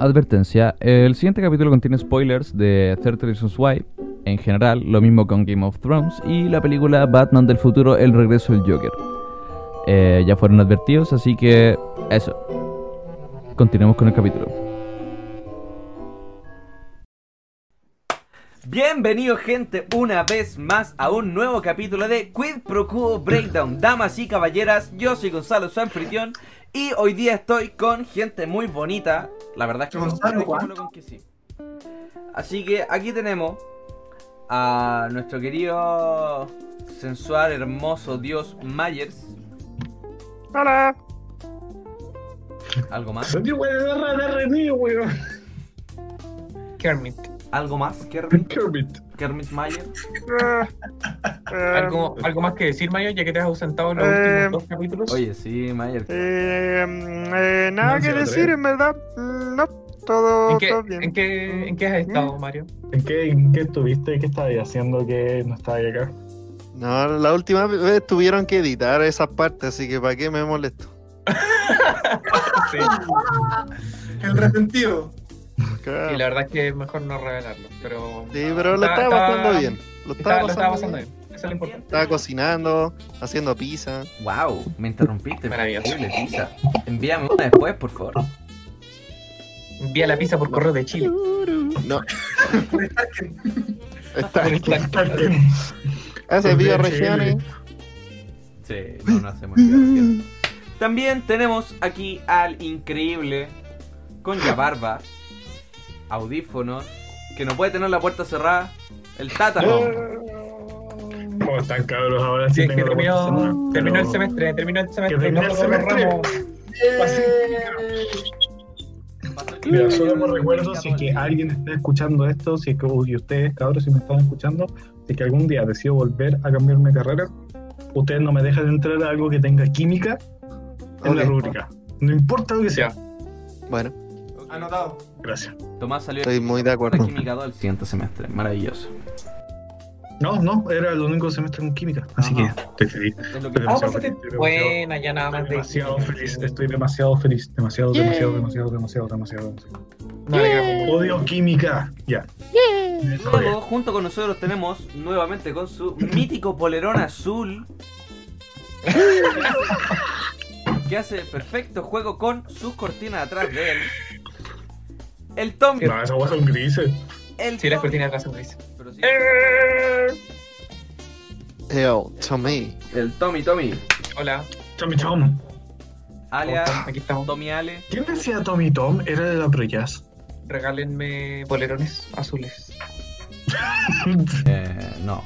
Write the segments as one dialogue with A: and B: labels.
A: Advertencia, el siguiente capítulo contiene spoilers de 30 Reasons Why, en general, lo mismo con Game of Thrones y la película Batman del futuro, El regreso del Joker. Eh, ya fueron advertidos, así que eso. Continuemos con el capítulo.
B: Bienvenidos gente una vez más a un nuevo capítulo de Quid Pro Quo Breakdown. Damas y caballeras, yo soy Gonzalo Sanfritión y hoy día estoy con gente muy bonita. La verdad es que
C: Gonzalo,
B: dejémoslo con que sí. Así que aquí tenemos a nuestro querido sensual, hermoso dios Myers.
C: Hola.
B: ¿Algo más?
C: Kermit.
B: ¿Algo más? Kermit,
D: Kermit.
B: Kermit Myers.
C: ¿Algo, ¿Algo más que decir, Mayo, ya que te has ausentado en los
E: Eh,
C: últimos dos capítulos?
B: Oye, sí.
E: Eh, mm, eh, nada
D: No,
E: que decir, en verdad. Mm, No, todo,
C: ¿En, qué,
E: todo bien.
C: ¿en, qué, ¿En qué has estado, Mario?
D: ¿En qué, en qué estuviste? ¿Qué estabas haciendo que no estabas acá?
E: No, la última vez tuvieron que editar esas partes, así que ¿para qué me molesto?
C: Sí,
F: El resentido.
E: Claro.
C: y la verdad es que es mejor no revelarlo, pero...
E: Sí, pero lo estaba pasando bien. Lo
C: Estaba,
E: estaba
C: lo estaba
E: pasando bien.
C: bien. Eso es lo importante.
E: Estaba cocinando, haciendo pizza.
B: Wow, me interrumpiste.
C: Maravilloso.
B: Pizza. Envíame una después, por favor.
C: Envía la pizza por correo de Chile.
E: No. Está
D: Ese
E: video regiones.
B: Sí, no, no hacemos. También tenemos aquí al increíble, con barba, audífonos, que no puede tener la puerta cerrada, el Tata.
D: ¿Cómo están cabros ahora?
C: Sí, que terminó,
D: cerrada.
C: terminó el
D: Pero-
C: semestre, terminó el semestre.
D: Que terminó el semestre.
C: ramos.
D: Mira, solo me recuerdo si es que alguien está escuchando esto, si es que y ustedes, cabros, si me están escuchando, si es que algún día decido volver a cambiarme de carrera, ustedes no me dejan entrar a algo que tenga química en la rúbrica. No importa lo que sea.
E: Bueno,
F: Anotado.
D: Gracias.
B: Tomás salió
E: estoy muy de acuerdo.
B: Química 2 el siguiente semestre, maravilloso.
D: No, no, era el único semestre con química. Así
B: Ajá.
D: que estoy feliz.
B: Es lo que
D: Estoy
C: Ah,
D: demasiado
C: pues,
D: feliz, estoy demasiado-
C: Buena, ya nada más
D: Estoy
C: de...
D: demasiado feliz, estoy demasiado feliz, demasiado, demasiado, demasiado, demasiado, demasiado, Odio química, ya.
B: Luego, junto con nosotros tenemos nuevamente con su mítico polerón azul. que hace perfecto juego con sus cortinas atrás de él. El Tommy.
D: No, esas guas son grises.
B: El
C: Sí, las cortinas atrás son grises.
B: Pero sí,
E: Yo, Tommy.
B: el Tommy Tommy.
C: Hola,
D: Tommy Tom.
C: ¿cómo
B: Alias
C: están? aquí estamos.
B: Tommy Ale.
D: ¿Quién decía Tommy Tom? Era de la Pro Jazz.
C: Regálenme polerones azules.
B: Eh, no.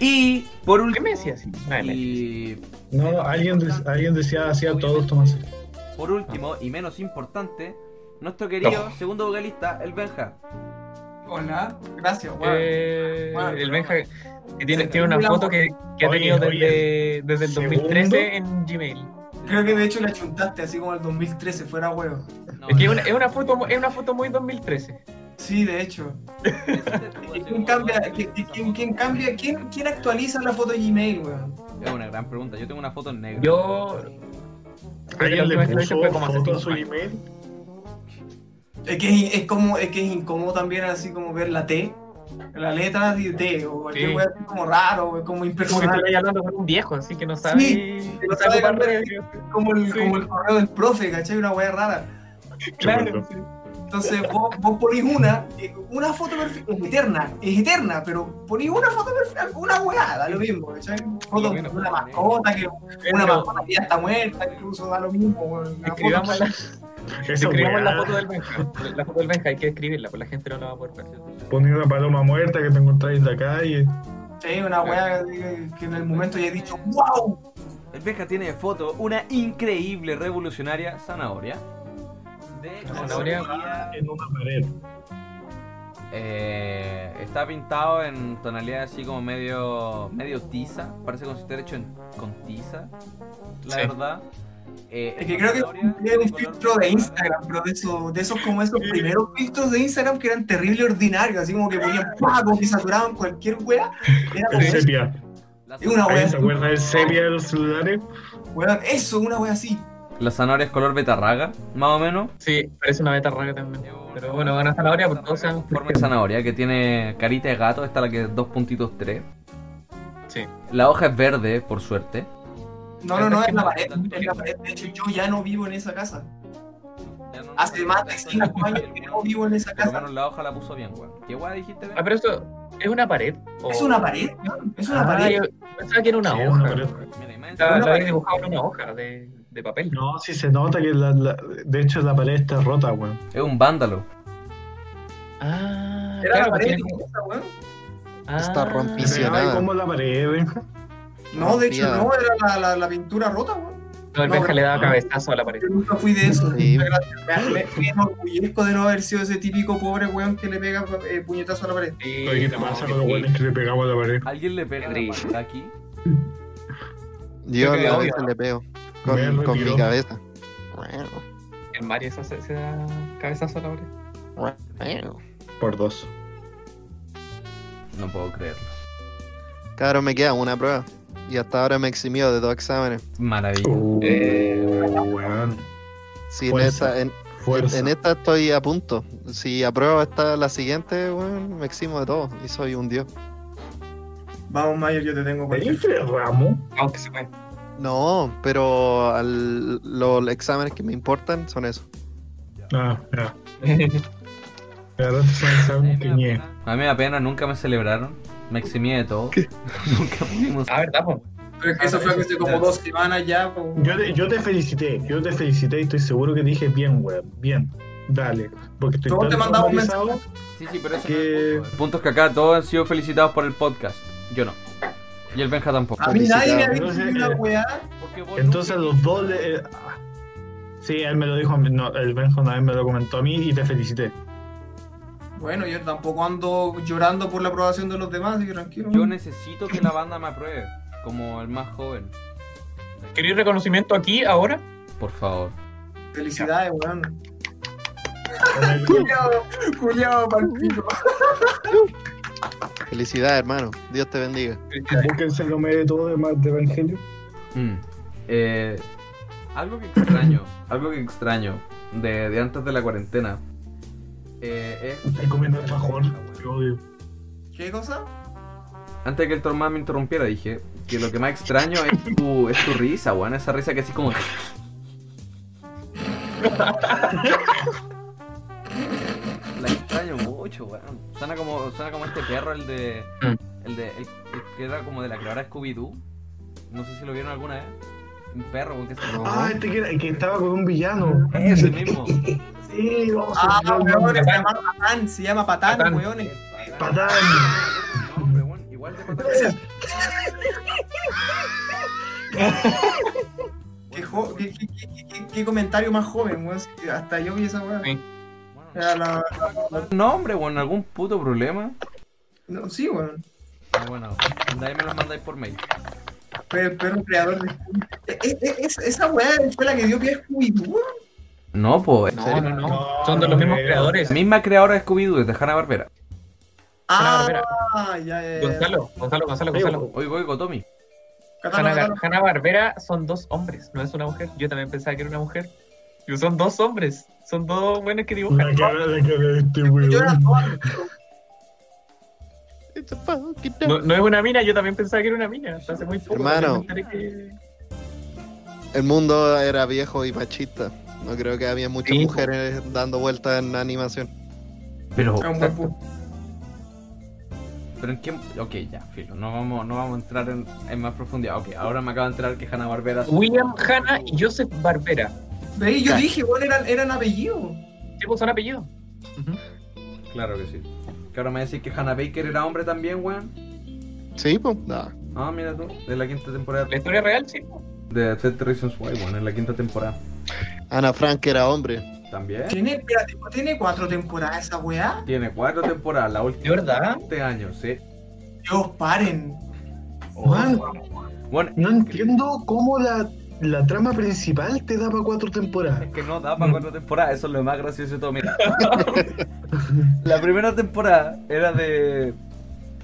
B: Y por
C: ¿Qué
B: último.
C: me decía así?
B: Y
D: No, alguien, de- alguien decía, hacía todos Tomás.
B: por último, y menos importante, nuestro querido segundo vocalista, el Benja.
F: Hola. Gracias, weón.
C: Eh, el Benja que tiene, tiene una foto que, que ha
D: oye,
C: tenido desde,
D: oye,
C: desde el
D: ¿segundo?
C: 2013 en Gmail.
F: Creo que de hecho la chuntaste así como el 2013, fuera huevo.
B: No,
C: Es que es una, es una foto, es una foto muy 2013.
F: Sí, de hecho. ¿Quién cambia? ¿Quién, quién- quién cambia? ¿Quién, quién actualiza la foto de Gmail, weón?
B: Es una gran pregunta. Yo tengo una foto en negro.
C: Yo.
D: ¿Alguien le puso
C: fue como hace
D: foto a su
C: años.
F: Es que es, es como, es que es incómodo también así como ver la T, la letra de T, o cualquier
C: Sí.
F: así como raro, o como
C: Como que
F: impersonal.
C: estoy hablando con un viejo, así que no sabe.
F: que no
C: sabe
F: sabe. Como el,
C: Sí.
F: como el correo del profe, ¿cachai? Una weá rara.
C: Claro.
F: Entonces vos, vos ponís una, eh, una foto perfil, es eterna, es eterna, pero ponís una foto perfil, una weá, da lo mismo, ¿cachai? Foto de una mascota, que una mascota que ya está muerta, incluso da lo mismo,
C: Escribamos la,
D: Esa
C: escribamos la
D: weá.
C: foto del Benja. La foto del Benja hay que escribirla, pues la gente no la va a poder ver.
D: Ponía una paloma muerta que te encontráis en la calle.
F: Sí, una weá que, que en el momento ya he dicho, wow.
B: El Benja tiene de foto una increíble revolucionaria zanahoria. De
C: Zanahoria.
D: En una pared.
B: Eh, está pintado en tonalidad así como medio medio tiza. Parece como si estuviera hecho en, con tiza. La
C: Sí.
B: verdad. Eh,
F: Es que creo que
B: zanahoria
F: era un filtro de. Instagram, pero de esos, de esos como esos primeros filtros de Instagram que eran terrible ordinarios, así como que ponían pagos y saturaban cualquier weá. Era como
D: El
F: eso,
D: sepia.
F: Es una
D: ¿Alguien
F: wea
D: se acuerda del sepia de los celulares?
F: weón, eso, una weá así.
B: La zanahoria es color betarraga, más o menos.
C: Sí, parece una beta rara también. Pero bueno, una zanahoria por todos sabemos
B: Forma de zanahoria, que tiene carita de gato. Esta es la que es dos puntitos tres.
C: Sí.
B: La hoja es verde, por suerte.
F: No, no, no, es la pared. Es la pared. De hecho, yo ya no vivo en esa casa. Hace más de 5 años que no vivo en esa
B: Por lo
F: casa.
B: menos la hoja la puso bien, weón. ¿Qué weá dijiste?
C: Ah, pero esto es una pared. ¿o?
F: Es una pared, weón. Es una
C: Ah,
F: pared.
C: yo pensaba que era una
D: Sí,
C: hoja.
D: una pared.
B: Mira,
C: La, había dibujado en una hoja de, de papel.
D: No, sí se nota que la, la- de hecho la pared está rota, weón.
B: Es un vándalo.
C: Ah,
F: Era la pared
C: tiene
F: esa, weón.
E: Está
C: Ah,
E: rompicionada.
D: Pero, ay, ¿Cómo la pared, Benja?
F: No, de hecho, no, era la, la, la pintura rota, weón.
C: No, el
F: No,
C: Benja le daba
D: no.
C: cabezazo a la pared.
F: Yo nunca fui de eso.
E: Sí.
F: Me, me, me enorgullezco de no haber sido ese típico pobre weón que le pega eh, puñetazo a la pared.
C: Sí,
D: Oye, ¿qué te
C: no,
D: pasa
C: que
D: con los weones que le pegamos a la pared?
B: ¿Alguien le pega la pared aquí?
E: Yo
C: que
E: a veces le pego con, con mi cabeza.
C: El Mario se, da cabezazo a la pared.
D: Por dos.
B: No puedo creerlo.
E: Claro, me queda una prueba. Y hasta ahora me eximió de dos exámenes.
B: Maravilla.
D: Uh,
C: Eh,
D: weón.
E: Sí, en esta, en, esta estoy a punto. Si apruebo esta la siguiente, weón, me eximo de todo. Y soy un dios.
F: Vamos, Mayer, yo te tengo cualquier
D: ¿Tenés tres ramos?
C: Aunque se puede.
E: No, pero al- los exámenes que me importan son esos.
D: Ah, ya. Son exámenes que.
B: A mí me da pena, nunca me celebraron. Me eximí de todo. nunca pudimos.
C: Ah, ¿verdad, po?
F: Pero es que eso fue hace como dos semanas ya. po.
D: Yo te, yo te felicité, yo te felicité y estoy seguro que dije bien, weón, bien. Dale. Porque estoy
F: Todos te mandamos un
D: traumatizado.
B: Sí, sí, pero eso
D: Que-
B: no es el punto. El punto es que acá todos han sido felicitados por el podcast. Yo no. Y el Benja tampoco.
F: A mí nadie me ha dicho una weá.
B: Porque vos
D: Entonces los dos le... eh, ah. Sí, él me lo dijo, a mí, no, el Benjo una vez me lo comentó a mí y te felicité.
F: Bueno, yo tampoco ando llorando por la aprobación de los demás, así que tranquilo.
B: Yo necesito que la banda me apruebe. Como el más joven.
C: ¿Queréis reconocimiento aquí, ahora?
B: Por favor.
F: Felicidades, weón. Culiado, culiado palpito.
E: Felicidades, hermano. Dios te bendiga.
D: Búsquense lo de todo de, más de Evangelio.
B: Mm. Eh, algo que extraño, algo que extraño de, de antes de la cuarentena. Eh, es-
D: Estoy comiendo alfajor, te odio.
F: ¿Qué cosa?
B: Antes de que el Tormán me interrumpiera, dije que lo que más extraño es tu, es tu risa, weón. Esa risa que así como. La extraño mucho, weón. Suena como, suena como este perro, el de. El de. El, el que era como de la creadora Scooby-Doo. No sé si lo vieron alguna vez. Un perro, weón, que se
D: Ah, este que, era- que estaba con un villano.
B: Ese mismo.
D: Sí, vamos
F: Ah,
D: a
F: weón, se llama Patán, se llama Patán,
C: Patán.
F: weón.
D: Patán.
B: No, hombre, weón, igual de patán.
F: Qué, jo- qué, qué- qué- qué- qué comentario más joven, weón. Hasta yo vi esa weá.
C: Sí.
F: La-
B: No, hombre, weón, algún puto problema.
F: no, sí, weón.
B: Ah, bueno, ahí me lo mandáis por mail.
F: Fue perro creador de. Eh, eh, eh, es- esa weá fue la que dio pie a Scooby-Doo.
B: No, pues.
C: No, no, no. Son de los mismos
D: No,
C: creadores.
B: La misma creadora de Scooby-Doo, desde Hanna Barbera.
F: Ah,
C: Barbera.
F: ya, ya, ya.
C: Gonzalo, Gonzalo, Gonzalo, Gonzalo.
B: Oigo, oigo, Tommy.
F: Catano,
C: Hanna. Hanna Barbera son dos hombres, no es una mujer. Yo también pensaba que era una mujer. Y son dos hombres, son dos buenos que dibujan.
D: La cara, de este weón.
C: No, no es una mina, yo también pensaba que era una mina. Hasta hace muy poco.
E: Hermano.
C: que-
E: El mundo era viejo y machista. No creo que había muchas
C: Sí,
E: mujeres dando vueltas en animación.
B: Pero,
F: era un buen punto.
B: pero en qué. Ok, ya, filo. No vamos, no vamos a entrar en, en más profundidad. Ok, ahora me acabo de enterar que Hanna Barbera.
C: William Hanna y Joseph Barbera.
F: Ve, yo dije, weón, eran, eran apellidos.
C: ¿Sí pues son apellidos?
B: Claro que sí. Que ahora me decís que Hannah Baker era hombre también, weón.
E: Sí, pues. No.
B: Ah, mira tú, de la quinta temporada.
C: La historia real, sí.
B: De Ted Reasons Why, weón, en la quinta temporada.
E: Ana Frank era hombre.
B: También.
F: Tiene, espérate, ¿tiene cuatro temporadas esa weá?
B: Tiene cuatro temporadas, la última.
C: ¿De verdad?
B: Este año, sí.
F: Dios, paren.
D: Juan,
B: Bueno,
D: no entiendo cómo la, la trama principal te da para cuatro temporadas.
B: Es que no da para cuatro temporadas, eso es lo más gracioso de todo. Mira. la primera temporada era de.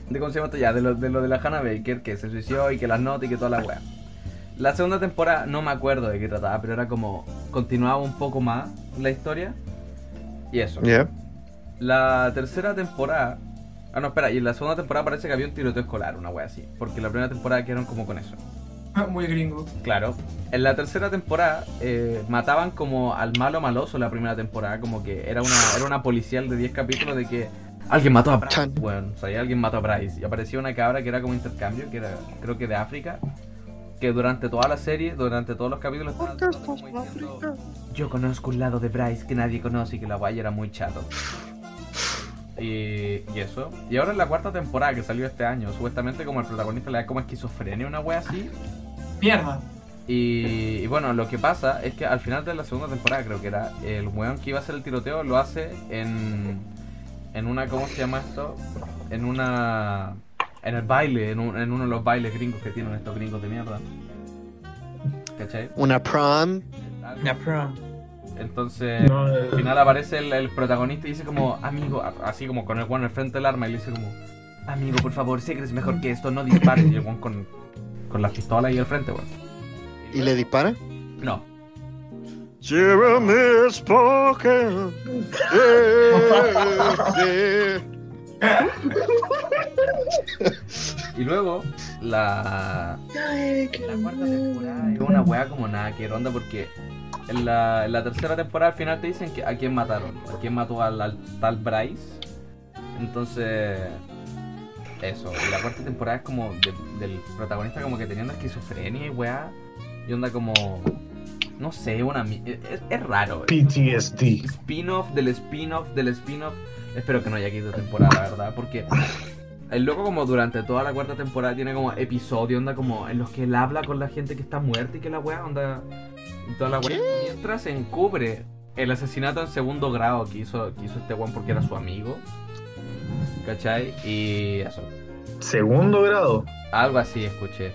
B: de ¿Cómo se llama esto ya? De lo de, lo de la Hannah Baker, que se suicidó y que las notas y que toda la weá. La segunda temporada no me acuerdo de qué trataba, pero era como continuaba un poco más la historia. Y eso.
E: Ya.
B: La tercera temporada. Ah, no, espera, y en la segunda temporada parece que había un tiroteo escolar, una wea así. Porque la primera temporada quedaron como con eso.
F: Muy gringo.
B: Claro. En la tercera temporada eh, mataban como al malo maloso la primera temporada, como que era una, era una policial de 10 capítulos de que alguien mató a Bryce.
E: Chan.
B: Bueno, o sea, alguien mató a Bryce. Y apareció una cabra que era como intercambio, que era creo que de África, que durante toda la serie, durante todos los capítulos tratando como diciendo, yo conozco un lado de Bryce que nadie conoce y que la guaya era muy chato. Y, y eso. Y ahora en la cuarta temporada que salió este año, supuestamente como el protagonista le da como esquizofrenia, una wea así.
F: Mierda.
B: Y, y bueno, lo que pasa es que al final de la segunda temporada, creo que era, el weón que iba a hacer el tiroteo lo hace en, en una, ¿cómo se llama esto? En una... En el baile, en, un- en uno de los bailes gringos que tienen estos gringos de mierda. ¿Cachai?
E: Una prom.
C: Una prom.
B: Entonces,
D: No,
B: al final aparece el, el protagonista y dice como, amigo, así como con el weón al frente del arma y le dice como, amigo, por favor, sé que eres mejor que esto, no dispares. Y el weón con, con las pistolas ahí al frente, weón.
E: ¿Y le dispara?
B: No,
E: Jeremy spoken.
B: Y luego, la, la cuarta temporada es una weá como nada que ronda porque en la, en la tercera temporada al final te dicen que a quién mataron, a quién mató al, al tal Bryce. Entonces, eso. Y la cuarta temporada es como de- del protagonista como que teniendo esquizofrenia y weá. Y onda como, no sé, una... Es, es raro.
D: PTSD.
B: spin-off del spin-off del spin-off. Espero que no haya quinta temporada, la verdad, porque el loco como durante toda la cuarta temporada tiene como episodios, onda como en los que él habla con la gente que está muerta y que la weá, onda... Y toda la weá. Mientras encubre el asesinato en segundo grado que hizo, que hizo este weón porque era su amigo. ¿Cachai? Y eso.
D: Segundo grado.
B: Algo así escuché.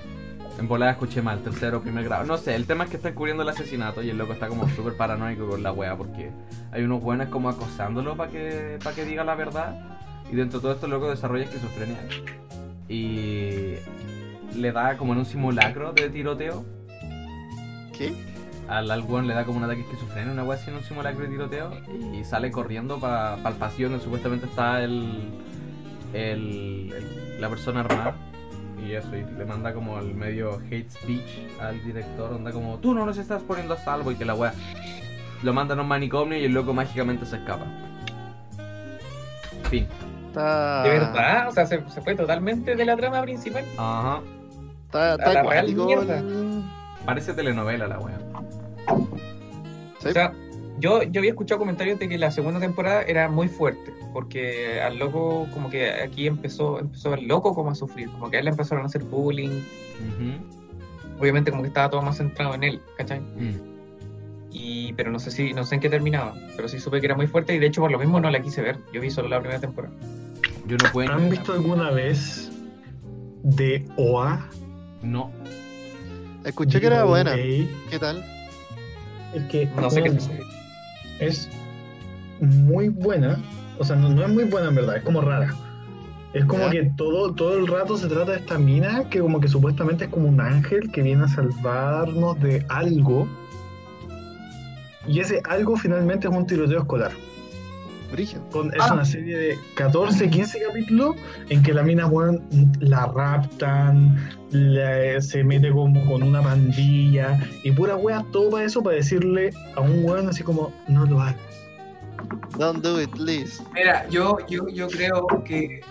B: En volada escuché mal, tercero, primer grado. No sé, el tema es que está encubriendo el asesinato y el loco está como súper paranoico con la wea porque hay unos buenos como acosándolo para que, para que diga la verdad. Y dentro de todo esto el loco desarrolla esquizofrenia. Y le da como en un simulacro de tiroteo.
E: ¿Qué?
B: Al, al weón le da como un ataque de esquizofrenia, una wea así en un simulacro de tiroteo. Y sale corriendo para el pasillo donde supuestamente está el, el, el- la persona armada. Y eso, y le manda como el medio hate speech al director, onda como, tú no nos estás poniendo a salvo y que la wea lo mandan a un manicomio y el loco mágicamente se escapa. Fin.
E: Está,
C: ¿De verdad? O sea, se, se fue totalmente de la trama principal.
B: Ajá.
E: Está, está
C: La real
E: el-
B: Parece telenovela la wea.
E: Sí.
C: O sea, yo, yo había escuchado comentarios de que la segunda temporada era muy fuerte, porque al loco, como que aquí empezó, empezó el loco como a sufrir, como que a él le empezaron a hacer bullying, obviamente como que estaba todo más centrado en él, ¿cachai?
B: Mm.
C: Y, pero no sé si, no sé en qué terminaba, pero sí supe que era muy fuerte y de hecho por lo mismo no la quise ver, yo vi solo la primera temporada.
B: Yo no puedo.
D: ¿Han visto alguna vez de OA?
B: No.
E: Escuché que era buena. ¿Qué tal?
D: Es que
C: No sé qué
D: bueno,
C: es.
D: es muy buena. O sea, no, no es muy buena en verdad, es como rara. Es como
E: Ya.
D: que todo, todo el rato se trata de esta mina que como que supuestamente es como un ángel que viene a salvarnos de algo. Y ese algo finalmente es un tiroteo escolar. Es
F: Ah.
D: una serie de 14, 15 capítulos en que la mina, weón, la raptan, la- se mete como con una pandilla y pura wea, todo para eso, para decirle a un weón así como, no lo hagas.
E: Don't do it, please.
F: Mira, yo, yo, yo creo que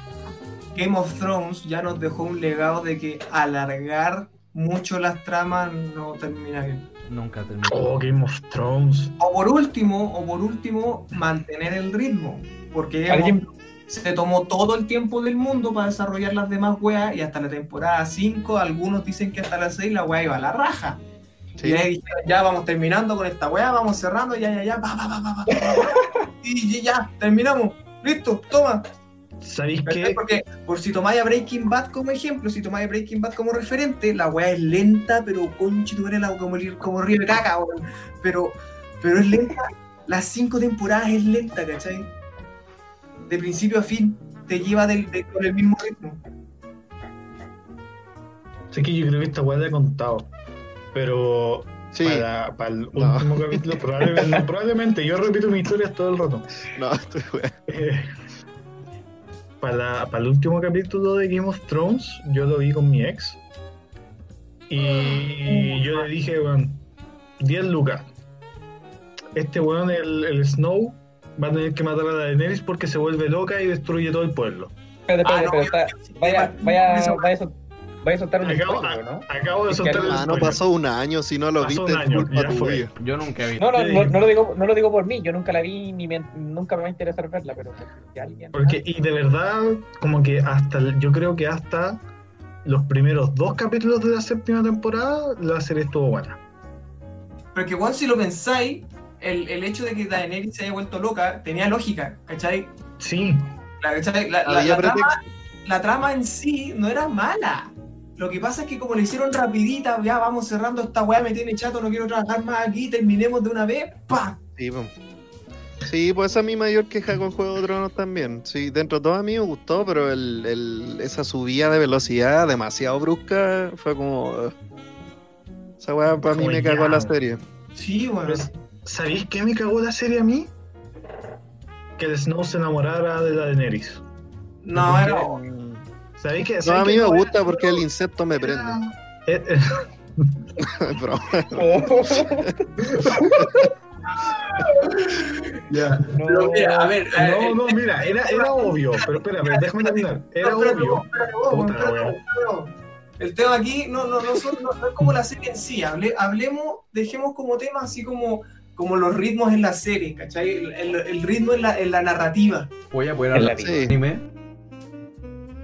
F: Game of Thrones ya nos dejó un legado de que alargar mucho las tramas no termina bien.
B: Nunca terminé.
D: Oh, Game of Thrones.
F: O por último, o por último, mantener el ritmo. Porque Game of
C: ¿Alguien,
F: se tomó todo el tiempo del mundo para desarrollar las demás weas y hasta la temporada 5, algunos dicen que hasta la 6 la wea iba a la raja.
E: Sí.
F: Y ahí dijeron, ya vamos terminando con esta wea, vamos cerrando, ya, ya, ya, pa, pa, pa, pa, pa, pa, pa. y, y ya, terminamos, listo, toma.
D: ¿Sabéis qué?
F: Porque por si tomáis a Breaking Bad como ejemplo, si tomáis a Breaking Bad como referente, la weá es lenta, pero conchi, tú eres la, como, como río de caca, weón. Pero, pero es lenta, las cinco temporadas es lenta, ¿cachai? De principio a fin, te lleva del, de- con el mismo ritmo.
D: Sé que yo creo que esta weá te he contado. pero
E: Sí,
D: para, para el
E: No.
D: último capítulo, probablemente, yo repito mis historias todo el rato.
E: no, estoy.
D: Eh, para, para el último capítulo de Game of Thrones, yo lo vi con mi ex. Y yo le dije, weón, 10 lucas. Este weón, el, el Snow, va a tener que matar a la Daenerys porque se vuelve loca y destruye todo el pueblo.
C: Espérate,
F: Ah,
C: espérate,
F: no, yo-
C: vaya, vaya, vaya, vaya a soltar un
D: Acabo,
C: spoiler, ¿no?
D: acabo de
F: Es
D: soltar el
E: Ah, no
D: spoiler.
E: pasó un año, si no lo
D: Pasó
E: viste
D: un
E: es
D: año,
E: culpa tuya.
B: Yo nunca he visto.
C: No, no, no, no lo digo, no lo digo por mí, yo nunca la vi ni me- nunca me va a interesar verla, pero si alguien.
D: Porque, y de verdad, como que hasta, yo creo que hasta los primeros dos capítulos de la séptima temporada, la serie estuvo buena.
F: Pero que, weón, si lo pensáis, el, el hecho de que Daenerys se haya vuelto loca tenía lógica, ¿cachai?
D: Sí,
F: La, ¿cachai? La- la-
E: Había
F: la trama, la trama en sí no era mala. Lo que pasa es que como le hicieron rapidita, ya vamos cerrando esta weá, me tiene chato, no quiero trabajar más aquí, terminemos de una vez, pa.
E: Sí, po. Sí, pues esa es mi mayor queja con Juego de Tronos también. Sí, dentro de todo a mí me gustó, pero el, el- esa subida de velocidad demasiado brusca fue como... ugh. Esa weá para mí me cagó la serie.
F: Sí, bueno.
D: Pues, ¿sabéis qué me cagó la serie a mí? Que el Snow se enamorara de la Daenerys.
F: No, era.
E: No,
D: ¿sabéis
E: a mí me gusta porque el insecto me prende.
D: Eh, eh,
E: Bro.
F: Ya.
C: No.
F: Pero mira, a ver. a ver,
D: no, no, mira, era, era obvio, pero espérame, déjame terminar. Era
F: No,
D: obvio.
F: El tema aquí no, no, no, son- no- no es como la serie en sí. hable- hablemos, dejemos como tema así como, como los ritmos en la serie, ¿cachai? El, el- el ritmo en la, en la narrativa.
B: Voy a poder hablar de anime.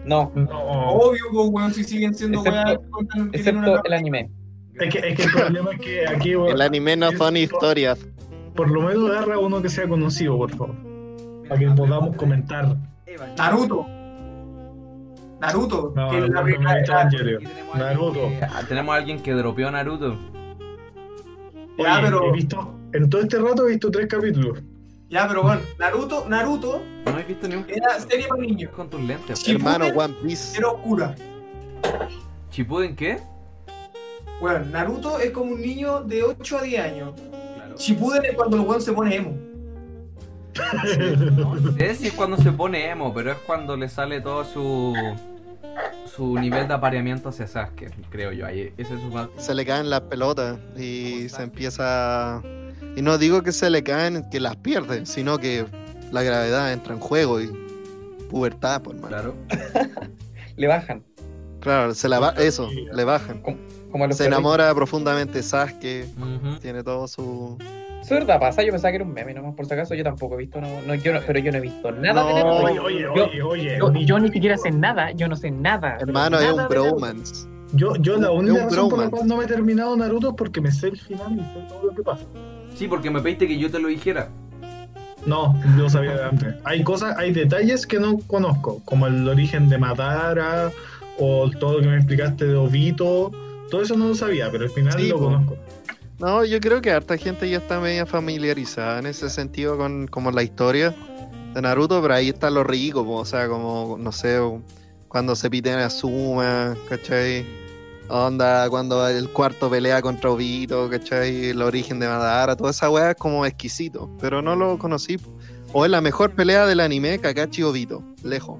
C: No,
D: No,
F: Obvio, pues, weón, si siguen siendo
C: Excepto-
F: weas
C: excepto el anime.
D: es que, es que el problema es que aquí, weón,
E: El anime no son historias.
D: por lo menos agarra uno que sea conocido, por favor. Para que podamos comentar.
F: Naruto. Naruto.
D: No,
F: que
D: no,
F: la primera-
D: no, Naruto.
B: que- ah, tenemos a alguien que dropeó Naruto.
F: Ya, pero-
D: he visto, en todo este rato he visto tres capítulos.
F: Ya, pero bueno, Naruto, Naruto
B: No he visto ni un
F: era serie para niños.
B: con tus lentes.
E: Hermano, One Piece.
F: Era oscura.
B: ¿Chipuden qué?
F: Bueno, Naruto es como un niño de 8 a 10 años.
B: Claro.
F: Shippuden es cuando el weón se pone emo.
B: No sé si es cuando se pone emo, pero es cuando le sale todo su su nivel de apareamiento hacia Sasuke, creo yo. Ahí, ese es su mal.
E: Se le caen las pelotas y se empieza... Y no digo que se le caen, que las pierde, sino que la gravedad entra en juego y pubertad, por mano.
B: Claro.
C: Le bajan.
E: Claro, se la ba- eso, le bajan.
C: Como a los
E: Se
C: perritos.
E: enamora profundamente de Sasuke,
B: Ujú.
E: tiene todo su...
C: Eso es verdad, pasa. Yo pensaba que era un meme nomás, por si acaso. Yo tampoco he visto, no, no, yo no, pero yo no he visto nada de
E: No,
C: Naruto.
D: Oye, oye,
C: Yo-
D: oye, oye.
C: Yo, yo ni siquiera sé nada, yo no sé nada.
E: Hermano, es un
C: de
E: bromance.
D: Yo, yo la única razón por la cual no me he terminado Naruto es porque me sé el final y sé todo lo que pasa.
B: Sí, porque me pediste que yo te lo dijera.
D: No, yo sabía de antes. Hay cosas, hay detalles que no conozco, como el origen de Madara o todo lo que me explicaste de Obito. Todo eso no lo sabía, pero al final
E: Sí,
D: lo
E: po.
D: conozco.
E: No, yo creo que harta gente ya está media familiarizada en ese sentido con como la historia de Naruto, pero ahí está lo rico, po, o sea, como, no sé, cuando se piten a Suma, ¿cachai? Onda, cuando el cuarto pelea contra Obito, ¿cachai? El origen de Madara, toda esa weá es como exquisito, pero no lo conocí. O es la mejor pelea del anime, Kakashi Obito, lejos.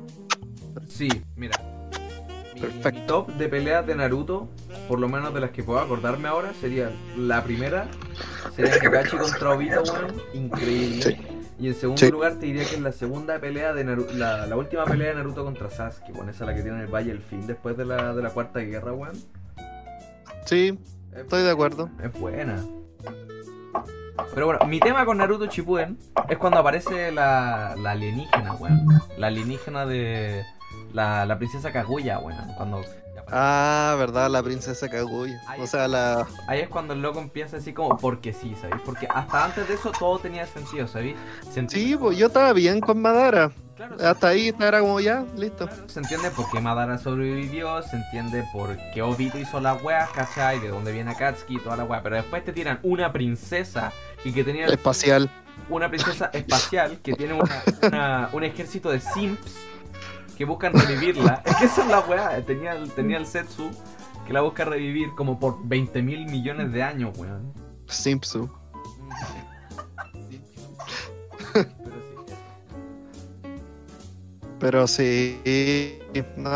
B: Sí, mira. Mi,
E: Perfecto.
B: mi top de peleas de Naruto, por lo menos de las que puedo acordarme ahora, sería la primera, sería Kakashi contra Obito, weón, increíble.
E: Sí.
B: Y en segundo
E: Sí.
B: lugar te diría que es la segunda pelea de Naruto, la, la última pelea de Naruto contra Sasuke, bueno, esa es la que tiene en el Valle del Fin después de la, de la cuarta guerra, weón.
E: Sí,
B: Es-
E: estoy de acuerdo.
B: Es buena. Pero bueno, mi tema con Naruto Shippuden es cuando aparece la, la alienígena, weón. La alienígena de la, la princesa Kaguya, weón. Cuando
E: Ah, verdad, la princesa Kaguya. O sea, la...
B: ahí es cuando el loco empieza así como porque sí, ¿sabéis? Porque hasta antes de eso todo tenía sentido, ¿sabéis?
E: Sí, pues yo estaba bien con Madara.
B: Claro,
E: Hasta ahí era como ya, listo.
B: Claro, Se entiende por qué Madara sobrevivió, se entiende por qué Obito hizo las weas, ¿cachai? De dónde viene Akatsuki y toda la wea. Pero después te tiran una princesa y que tenía
E: Espacial.
B: una princesa espacial que tiene una, una- un ejército de simps que buscan revivirla. Es que esa es la weá. Tenía, el- tenía el Setsu que la busca revivir como por 20 mil millones de años, weón.
E: Simpson.
B: Pero sí.
E: No,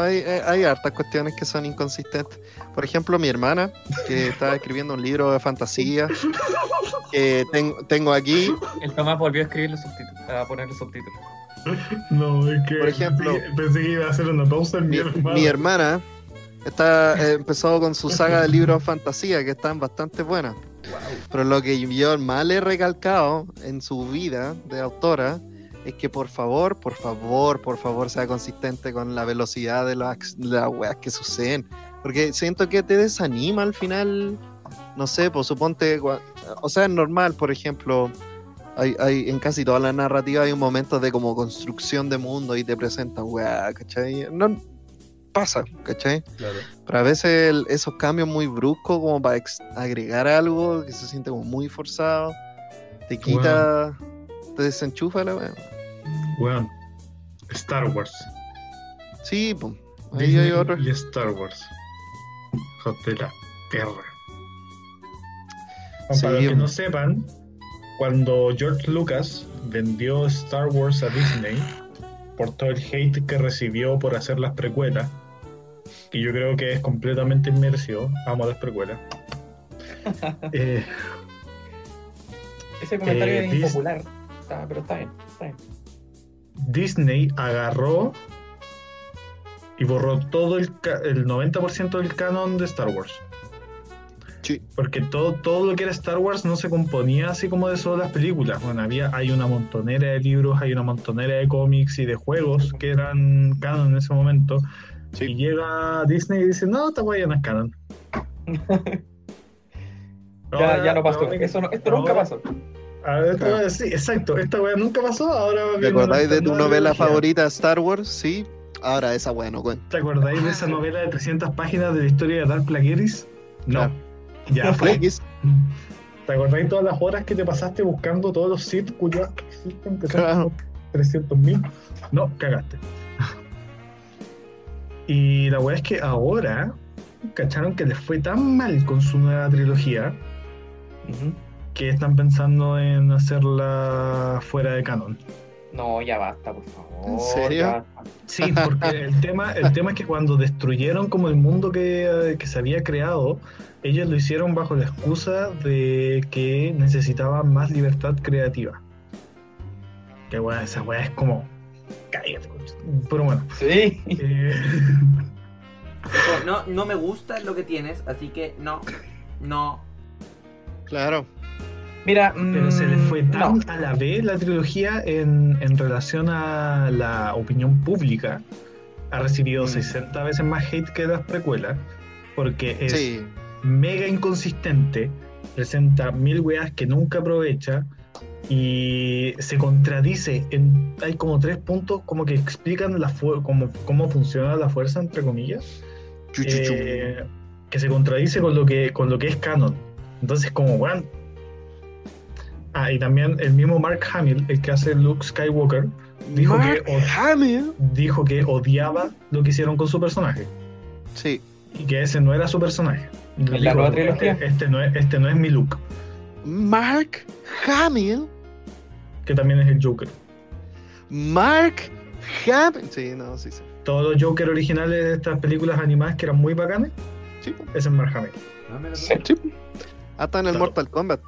E: hay, hay- hay hartas cuestiones que son inconsistentes. Por ejemplo, mi hermana, que está escribiendo un libro de fantasía, que ten- tengo aquí,
C: El Tomás volvió a escribir los subtítulos, a poner los subtítulos.
D: No, es que
E: Por ejemplo,
D: pensé, que- pensé que iba a hacer una pausa en mi,
E: mi,
D: hermano.
E: mi hermana está, eh, empezó con su saga de libros de fantasía, que están bastante buenas. Pero lo que yo más le he recalcado en su vida de autora es que por favor, por favor, por favor sea consistente con la velocidad de las, las weas que suceden. Porque siento que te desanima al final. No sé, pues suponte. O sea, es normal, por ejemplo. Hay, hay, en casi toda la narrativa hay un momento de como construcción de mundo y te presentan, weá, ¿cachai? No pasa, ¿cachai?
B: Claro.
E: Pero a veces el- esos cambios muy bruscos, como para ex- agregar algo que se siente como muy forzado, te quita, te desenchufa la weá.
D: Weón, Star Wars.
E: Sí, pues. Ahí
D: Disney
E: hay otro.
D: Y Star Wars. De la perra.
E: Sí,
D: Para los que no sepan, cuando George Lucas vendió Star Wars a Disney por todo el hate que recibió por hacer las precuelas, que yo creo que es completamente inmersivo, amo las precuelas. Eh,
C: Ese comentario
D: Eh,
C: es
D: dis-
C: impopular, está- pero está bien. Está bien.
D: Disney agarró y borró todo el, el 90% del canon de Star Wars.
E: Sí.
D: Porque todo, todo lo que era Star Wars no se componía así como de solo las películas. Bueno, había, hay una montonera de libros, hay una montonera de cómics y de juegos que eran canon en ese momento.
E: Sí.
D: Y llega Disney y dice, no, esta guay no es canon.
C: Ya,
D: Ahora,
C: ya no pasó.
D: única-
C: Eso no- esto nunca pasó.
D: A ver, esta
E: Claro.
D: weá- sí, exacto, esta weá nunca pasó, ahora
E: ¿Te acordáis de tu novela favorita Star Wars? Sí. Ahora esa weá no cuenta.
D: ¿Te acordáis de esa novela de 300 páginas de la historia de Dark Plagueis? No.
E: Claro.
D: Ya fue. ¿Te acordáis todas las horas que te pasaste buscando todos los Sith culiados que existen? Que
E: Claro.
D: como 300.000. No, cagaste. Y la weá es que ahora cacharon que les fue tan mal con su nueva trilogía
C: Ujú.
D: Que están pensando en hacerla fuera de canon.
C: No, ya basta, por favor.
E: ¿En serio?
D: Sí, porque el tema, el tema es que cuando destruyeron como el mundo que, que se había creado, ellos lo hicieron bajo la excusa de que necesitaban más libertad creativa. Que weá, esa weá es como. Cállate. Pero bueno.
C: Sí.
D: eh,
B: No, no me gusta lo que tienes, así que no, no.
E: Claro.
C: Mira,
D: pero se les fue
C: mm,
D: tan
C: no.
D: a la vez la trilogía en, en relación a la opinión pública. Ha recibido
E: Mm.
D: 60 veces más hate que las precuelas. Porque es
E: Sí.
D: mega inconsistente, presenta mil weas que nunca aprovecha y se contradice. En, hay como tres puntos como que explican la cómo, cómo funciona la fuerza, entre comillas, eh, que se contradice con lo que, con lo que es canon. Entonces, como weón. Ah, y también el mismo Mark Hamill, el que hace Luke Skywalker, dijo
E: Mark
D: que,
E: Hamill.
D: dijo que odiaba lo que hicieron con su personaje
E: Sí.
D: y que ese no era su personaje.
C: ¿En la
D: Dijo,
C: nueva trilogía?
D: Este, este no es, este no es mi look,
E: Mark Hamill.
D: que también es el Joker.
E: Mark Hamill. Sí, no, sí, sí.
D: Todos los Joker originales de estas películas animadas que eran muy bacanes,
E: Sí,
D: ese es Mark Hamill.
C: Sí.
E: sí. Hasta en el
D: Claro.
E: Mortal Kombat.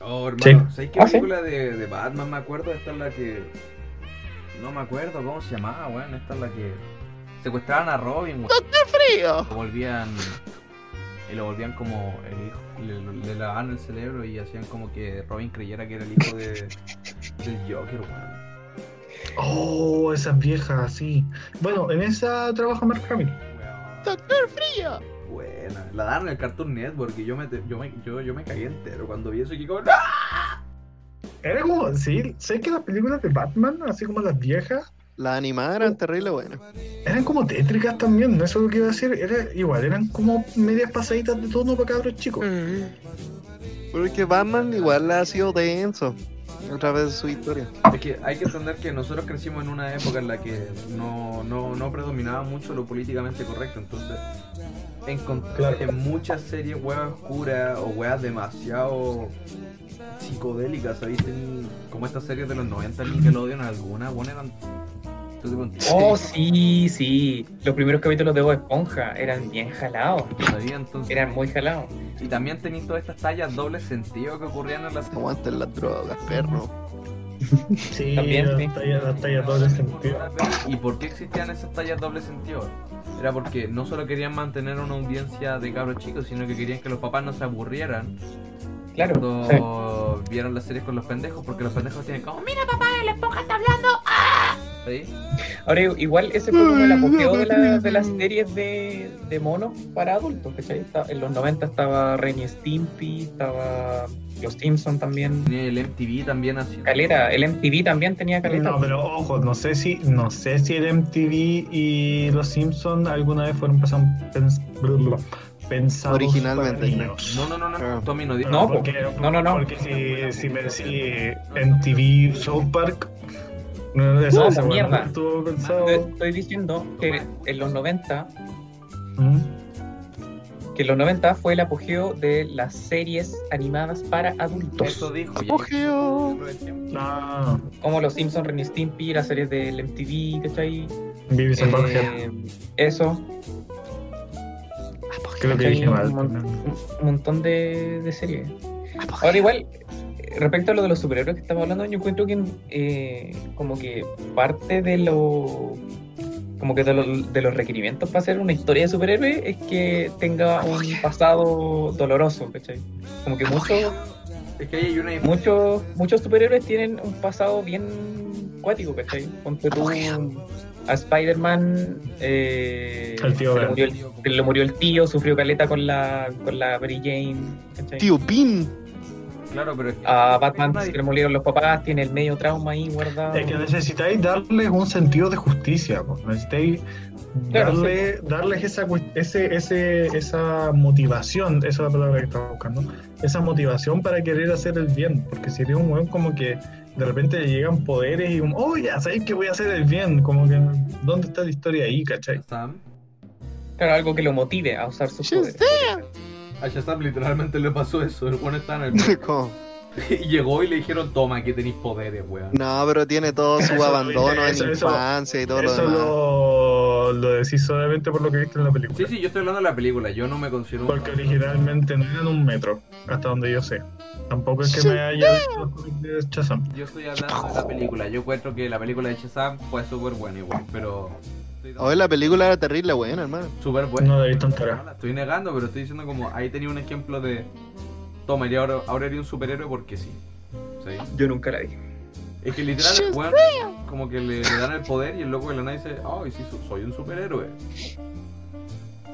B: Oh,
D: Sí.
B: hermano, ¿sabes qué
C: Ah, ¿sí?
B: película de, de Batman me acuerdo? Esta es la que. No me acuerdo cómo se llamaba, weón. Esta es la que. Secuestraban a Robin, weón.
E: Frío.
B: Lo volvían. Y lo volvían como el hijo. Le, le lavaban el cerebro y hacían como que Robin creyera que era el hijo de, del Joker, weón.
D: Oh, esas viejas, sí. Bueno, en esa trabaja Mark Hamill.
E: Doctor Frío.
B: Buena. La daban en el Cartoon Network y yo me, yo me, yo, yo me cagué entero cuando vi eso y que como. ¡No!
D: Era como, sí, sé que las películas de Batman, así como las viejas,
E: Las animadas eran terrible buenas.
D: eran como tétricas también, eso es lo que iba a decir. Era igual, eran como medias pasaditas de tono para cabros chicos.
E: Porque Batman igual ha sido denso a través de su historia.
B: Es que hay que entender que nosotros crecimos en una época en la que no, no, no predominaba mucho lo políticamente correcto, entonces encontré
D: Claro.
B: en muchas series weas oscuras o weas demasiado psicodélicas. Tení- Como estas series de los 90 en Nickelodeon, algunas, bueno, eran...
C: Oh, sí, sí. Los primeros capítulos de Bob Esponja eran bien jalados.
B: ¿sabía? Entonces,
C: Eran muy jalados.
B: Y también tenéis todas estas tallas doble sentido que ocurrían en las
E: Aguanten las drogas, perro.
D: Sí,
C: También, sí.
D: las tallas, las tallas doble sentido.
B: ¿Y por qué existían esas tallas doble sentido? Era porque no solo querían mantener una audiencia de cabros chicos, sino que querían que los papás no se aburrieran
C: Claro. sí.
B: cuando vieron las series con los pendejos, porque los pendejos tienen como, mira papá, el esponja está hablando. ¡Ah! ¿Sí?
C: Ahora, igual ese fue como el apogeo de, la- de las series de, de monos para adultos, ¿cachai? Está- En los 90 estaba Ren y Stimpy, estaba Los Simpsons también.
B: Tenía el MTV también así.
C: Caleta, el MTV también tenía caleta.
D: No, pero ojo, no sé si, no sé si el MTV y los Simpsons alguna vez fueron pensados, pensados
E: Originalmente.
D: para niños.
B: No, no, no, no,
E: Ah.
B: Tommy no dijo.
C: No,
D: porque,
C: no, no, no.
D: Porque si, si me decís MTV South Park, no, esa,
C: No,
D: esa
C: mierda.
D: no estuvo pensado.
C: Estoy diciendo que en los 90,
D: ¿Mm?
C: que en los 90 fue el apogeo de las series animadas para adultos.
B: Eso dijo. ya.
E: Apogeo.
D: Ah,
C: Como Los Simpsons, Ren y Stimpy, las series del MTV, ¿cachai?
D: Butthead.
C: Eh, eso,
D: Creo que dije mal.
C: un, mon- un montón de, de series. Ahora igual, respecto a lo de los superhéroes que estamos hablando, yo encuentro que eh, como que parte de lo como que de, lo- de los requerimientos para hacer una historia de superhéroe es que tenga un pasado doloroso, ¿cachai? Como que muchos
B: Es que ahí hay una
C: muchos muchos superhéroes tienen un pasado bien cuático, ¿cachai? Ponte tú a Spider-Man eh,
D: El tío
C: se le murió el, se le murió el tío, sufrió caleta con la con la Mary Jane, ¿cachai?
E: Tío Pin.
B: Claro, pero es que
C: A Batman se le murieron los papás, tiene el medio trauma ahí guardado.
D: Es que necesitáis darles un sentido de justicia, po. necesitáis
C: Claro,
D: darle, darles esa, ese, ese, esa motivación, esa es la palabra que estaba buscando, esa motivación para querer hacer el bien, porque sería un weón como que de repente le llegan poderes y como, oh, ya sabéis que voy a hacer el bien, como que, ¿dónde está la historia ahí, cachai?
C: Claro, algo que lo motive a usar sus poderes.
B: A Shazam literalmente le pasó eso. El bueno está en el.
E: ¿Cómo?
B: y llegó y le dijeron, toma, que tenéis poderes, weón.
E: No, pero tiene todo su
D: Eso,
E: abandono
D: eso,
E: en
D: eso-
E: infancia y todo lo
D: Eso
E: demás.
D: lo, lo decís solamente por lo que viste en la película.
B: Sí, sí, yo estoy hablando de la película. Yo no me considero un.
D: Porque originalmente no eran un metro, hasta donde yo sé. Tampoco es que me haya visto de Shazam.
B: Yo estoy hablando de la película. Yo encuentro que la película de Shazam fue súper buena igual, pero.
E: Hoy la película era terrible buena, hermano.
B: Súper buena.
D: No entera.
B: la estoy negando, pero estoy diciendo como ahí tenía un ejemplo de. Toma, y ahora, ahora eres un superhéroe porque sí. ¿Sí?
C: Yo nunca la vi.
B: Es que literal, weón, como que le, le dan el poder y el loco de la nada dice, ay, sí, so- soy un superhéroe.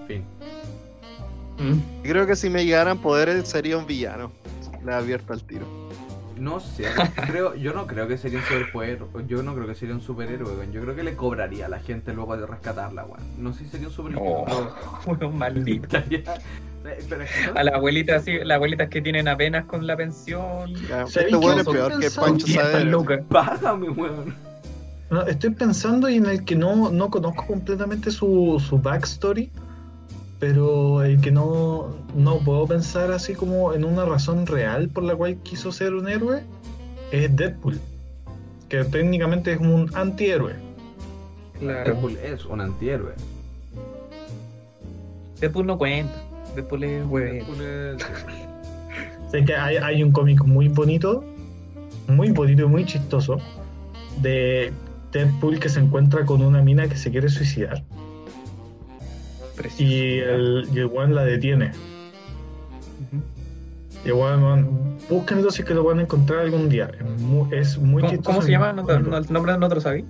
B: Fin.
E: Creo que si me llegaran poderes sería un villano. Le abierto al tiro.
B: No sé, creo, yo no creo que sería un superhéroe, yo no creo que sería un superhéroe, weón. Yo creo que le cobraría a la gente luego de rescatarla, weón. No sé si sería un superhéroe.
C: No,
B: pero
C: Uno maldito.
B: Pero son-
C: A las abuelitas, sí, las abuelitas que tienen apenas con la pensión.
E: Ya,
D: ¿Sabéis
E: Este weón es peor que Pancho Saavedra.
B: Págame, weón.
D: No, estoy pensando y en el que no, no conozco completamente su, su backstory, pero el que no, no puedo pensar así como en una razón real por la cual quiso ser un héroe es Deadpool, que técnicamente es un antihéroe.
C: Claro.
B: Deadpool es un antihéroe.
C: Deadpool no cuenta. Deadpool es
B: es-
D: Sé que hay, hay un cómic muy bonito, muy bonito y muy chistoso, de Deadpool que se encuentra con una mina que se quiere suicidar
C: Precioso.
D: y el, y el weón la detiene.
C: Ujú.
D: Y el weón, weón, búsquenlo si es que lo van a encontrar algún día. Es muy, es muy
C: ¿Cómo,
D: chistoso.
C: cómo se
D: y
C: llama?
D: muy
C: ¿No, te-
D: bonito.
C: no- el nombre no te lo sabí?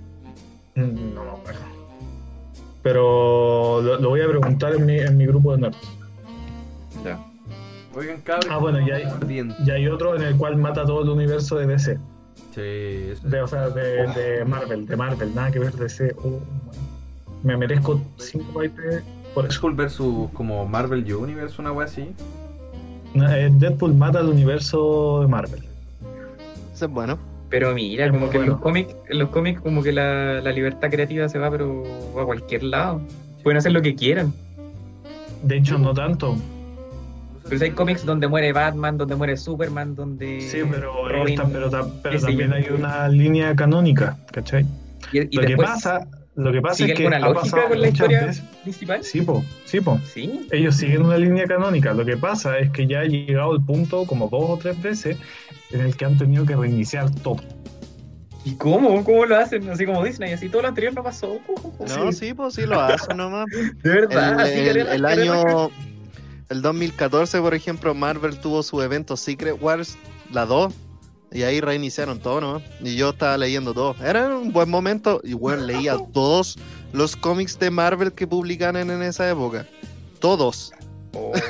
D: Mm, No me acuerdo. Pero lo, lo voy a preguntar en mi, en mi grupo de nerds.
C: Ya.
B: Oigan, cabrón.
D: Ah, bueno, ya hay-. Y hay otro en el cual mata todo el universo de DC.
B: Sí, eso-
D: De, o sea, de, de Marvel, de Marvel, nada que ver DC. Oh, me merezco 5 IP por eso.
B: Deadpool versus como Marvel Universe, una wea así.
D: Eh, Deadpool mata al universo de Marvel.
E: Ese es bueno.
C: Pero mira,
D: Es
C: como que en los cómics, en los cómics como que la, la libertad creativa se va pero a cualquier lado. Pueden hacer lo que quieran.
D: De hecho, no tanto.
C: Pero si hay cómics donde muere Batman, donde muere Superman, donde.
D: Sí, pero,
C: Robin,
D: esta- pero, también hay una línea canónica, ¿cachai?
C: Y, y
D: Lo que pasa, lo que pasa
C: ¿sigue
D: es que
C: alguna
D: ha
C: lógica
D: pasado
C: con la historia
D: veces-
C: principal?
D: Sí, po, sí, po.
C: Sí.
D: Ellos siguen una línea canónica. Lo que pasa es que ya ha llegado el punto, como dos o tres veces, en el que han tenido que reiniciar todo.
C: ¿Y cómo? ¿Cómo lo hacen? Así como Disney, así todo lo anterior no pasó.
E: No, sí, pues sí lo hacen nomás.
C: De verdad,
E: El,
C: así
E: el- el
C: querer-
E: año. El 2014, por ejemplo, Marvel tuvo su evento Secret Wars, la 2. Y ahí reiniciaron todo, ¿no? Y yo estaba leyendo todo. Era un buen momento. Y bueno, leía todos los cómics de Marvel que publican en esa época. Todos.
C: Oh.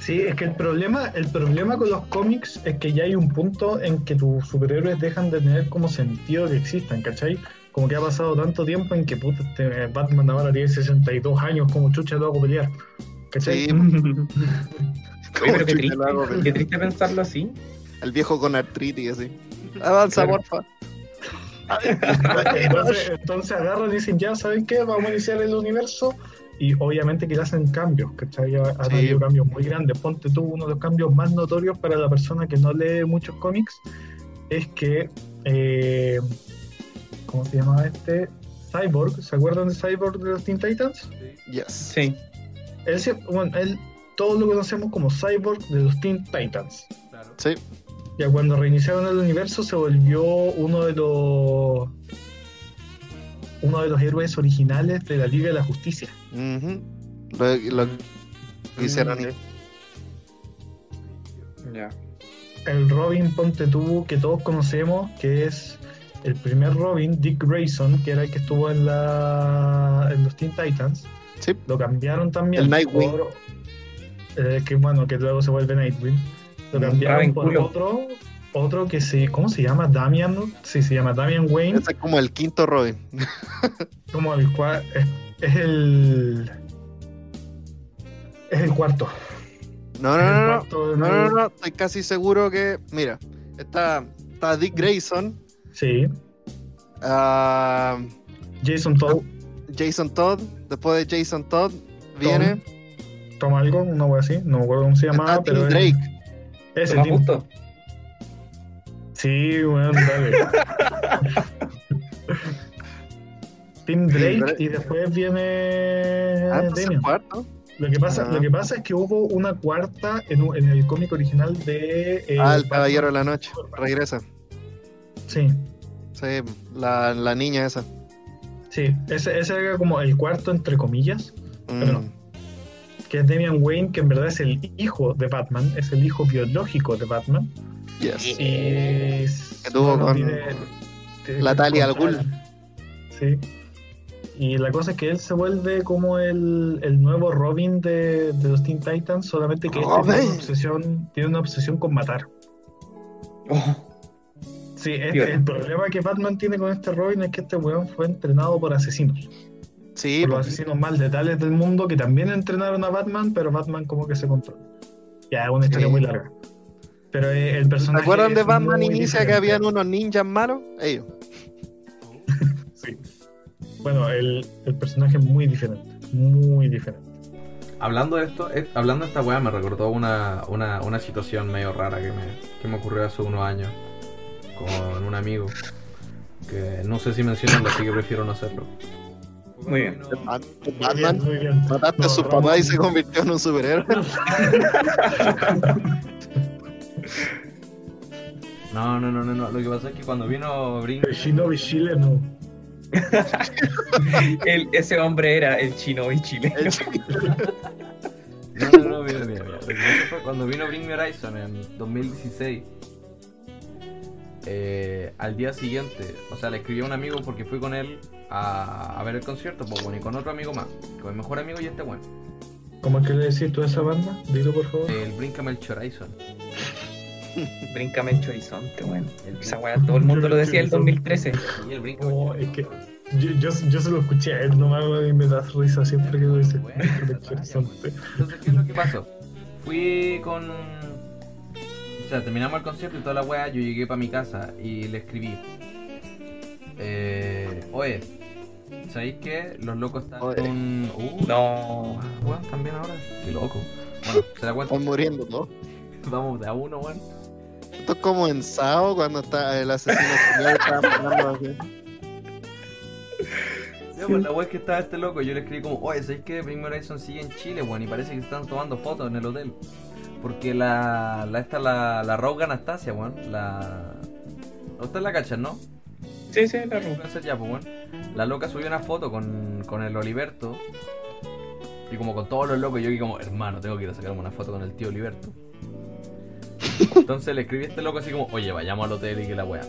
D: Sí, es que el problema, el problema con los cómics es que ya hay un punto en que tus superhéroes dejan de tener como sentido que existan, ¿cachai? Como que ha pasado tanto tiempo en que puta, este Batman ahora tiene 62 años, como chucha lo hago pelear. ¿Cachai?
E: Sí.
C: Oye, pero qué
E: chucha
C: triste,
E: lo hago,
C: qué triste pensarlo así.
E: El viejo con artritis, así. Avanza,
D: Claro.
E: porfa.
D: Entonces, entonces agarran y dicen, ya, ¿saben qué? Vamos a iniciar el universo. Y obviamente que le hacen cambios, ¿cachai? Ha, ha
E: Sí.
D: habido cambios muy grandes. Ponte tú, uno de los cambios más notorios para la persona que no lee muchos cómics es que, eh, ¿cómo se llamaba este? Cyborg, ¿se acuerdan de Cyborg de los Teen Titans?
E: Yes.
C: Sí.
D: Él, bueno, él, todos lo conocemos como Cyborg de los Teen Titans.
B: Claro.
E: Sí.
D: Ya cuando reiniciaron el universo se volvió uno de los uno de los héroes originales de la Liga de la Justicia.
E: Ujú. Lo, lo que hicieron.
C: Mm, Ya.
D: El Robin Ponte tú que todos conocemos, que es el primer Robin, Dick Grayson, que era el que estuvo en la en los Teen Titans.
E: Sí.
D: Lo cambiaron también
E: El Nightwing.
D: por eh, que bueno, que luego se vuelve Nightwing. Cambiaron por
C: culo.
D: otro otro que se ¿cómo se llama? Damian. Sí, se llama Damian Wayne.
E: Ese es como el quinto Robin.
D: como el cual es, es el es el cuarto.
E: No, no, no, no.
D: cuarto
E: No,
D: nuevo.
E: no, no. Estoy casi seguro que. Mira, está, está Dick Grayson,
D: Sí,
E: ah,
D: Jason Todd
E: Jason Todd. Después de Jason Todd viene.
D: toma algo, una wea así, no me acuerdo cómo se llamaba,
E: Está Tim
D: pero es-
E: Drake.
D: Ese
C: justo.
D: Sí, bueno, dale. Tim Drake y después viene
E: Ah,
D: Damian.
E: cuarto.
D: Lo que pasa,
E: Ah.
D: lo que pasa es que hubo una cuarta en, un- en el cómic original de eh,
E: ah, el. Caballero de la Noche. Regresa.
D: Sí,
E: Sí, la, la niña esa.
D: sí, ese, ese era como el cuarto entre comillas.
E: Mm,
D: Pero- que es Damian Wayne, que en verdad es el hijo de Batman, es el hijo biológico de Batman.
E: yes.
D: Y
E: Que tuvo
D: bueno,
E: con
D: tiene-
E: la Talia al Ghul.
D: Sí. Y la cosa es que él se vuelve como el, el nuevo Robin de, de los Teen Titans, solamente que este tiene una obsesión, tiene una obsesión con matar.
C: Oh,
D: Sí, este- el problema que Batman tiene con este Robin es que este weón fue entrenado por asesinos.
E: Sí,
D: por los asesinos más letales del mundo que también entrenaron a Batman, pero Batman como que se controla. Ya, es una historia
E: Sí.
D: muy larga. Pero eh, el
E: ¿Se
D: personaje.
E: acuerdan de Batman Inicia que habían unos ninjas malos? Ellos.
D: Sí. Bueno, el, el personaje es muy diferente. Muy diferente.
B: Hablando de esto, eh, hablando de esta weá, me recordó una, una, una situación medio rara que me, que me ocurrió hace unos años con un amigo. Que no sé si mencionarlo, así que prefiero no hacerlo.
C: Muy bien.
E: Batman
D: Muy bien.
E: mataste
D: No,
E: a su papá y se convirtió en un superhéroe.
B: No, no, no, no, no. Lo que pasa es que cuando vino Brink.
D: El Shinobi chileno.
C: El- ese hombre era el chino y chile.
E: El
B: No, no, no, mira, mira, cuando vino Bring Me Horizon en 2016. Eh, al día siguiente, o sea, le escribí a un amigo porque fui con él a, a ver el concierto, pues bueno, y con otro amigo más, con mi mejor amigo y este bueno,
D: ¿Cómo es que le decís tú a esa banda? Dilo, por favor.
B: el Brincame el Horizon.
C: Bríncame el chorizonte, bueno.
B: El
C: Esa weá todo el mundo lo decía el 2013.
B: Y el Brincame el
D: Oh, es que yo, yo, yo se lo escuché a él nomás y me da risa siempre que lo dice.
B: Bueno,
D: Horizonte.
B: Entonces, ¿qué es lo que pasó? Fui con. O sea, terminamos el concierto y toda la weá. Yo llegué para mi casa y le escribí: eh, Oye, ¿Sabéis que los locos están
E: Oye.
B: un. Uh,
C: No.
B: weón, también ahora. Qué loco. Bueno, se da cuenta.
E: Están muriendo todos.
B: Vamos de a uno, weón.
E: Esto es como en Sao cuando está el asesino serial estaba matando así.
B: Ya, pues la weá es que estaba este loco. Yo le escribí como, oye, ¿sabéis que Bring Me Horizon sigue en Chile, weón? Y parece que están tomando fotos en el hotel. Porque la. la esta, la, la Rogue Anastasia, weón. La. Usted la cachan, ¿no?
C: Sí, sí, la.
B: Influencer ya, pues. La loca subió una foto con, con el Oliverto. Y como con todos los locos, yo aquí como, hermano, tengo que ir a sacarme una foto con el tío Oliverto. Entonces le escribí a este loco así como, oye, vayamos al hotel y que la weá.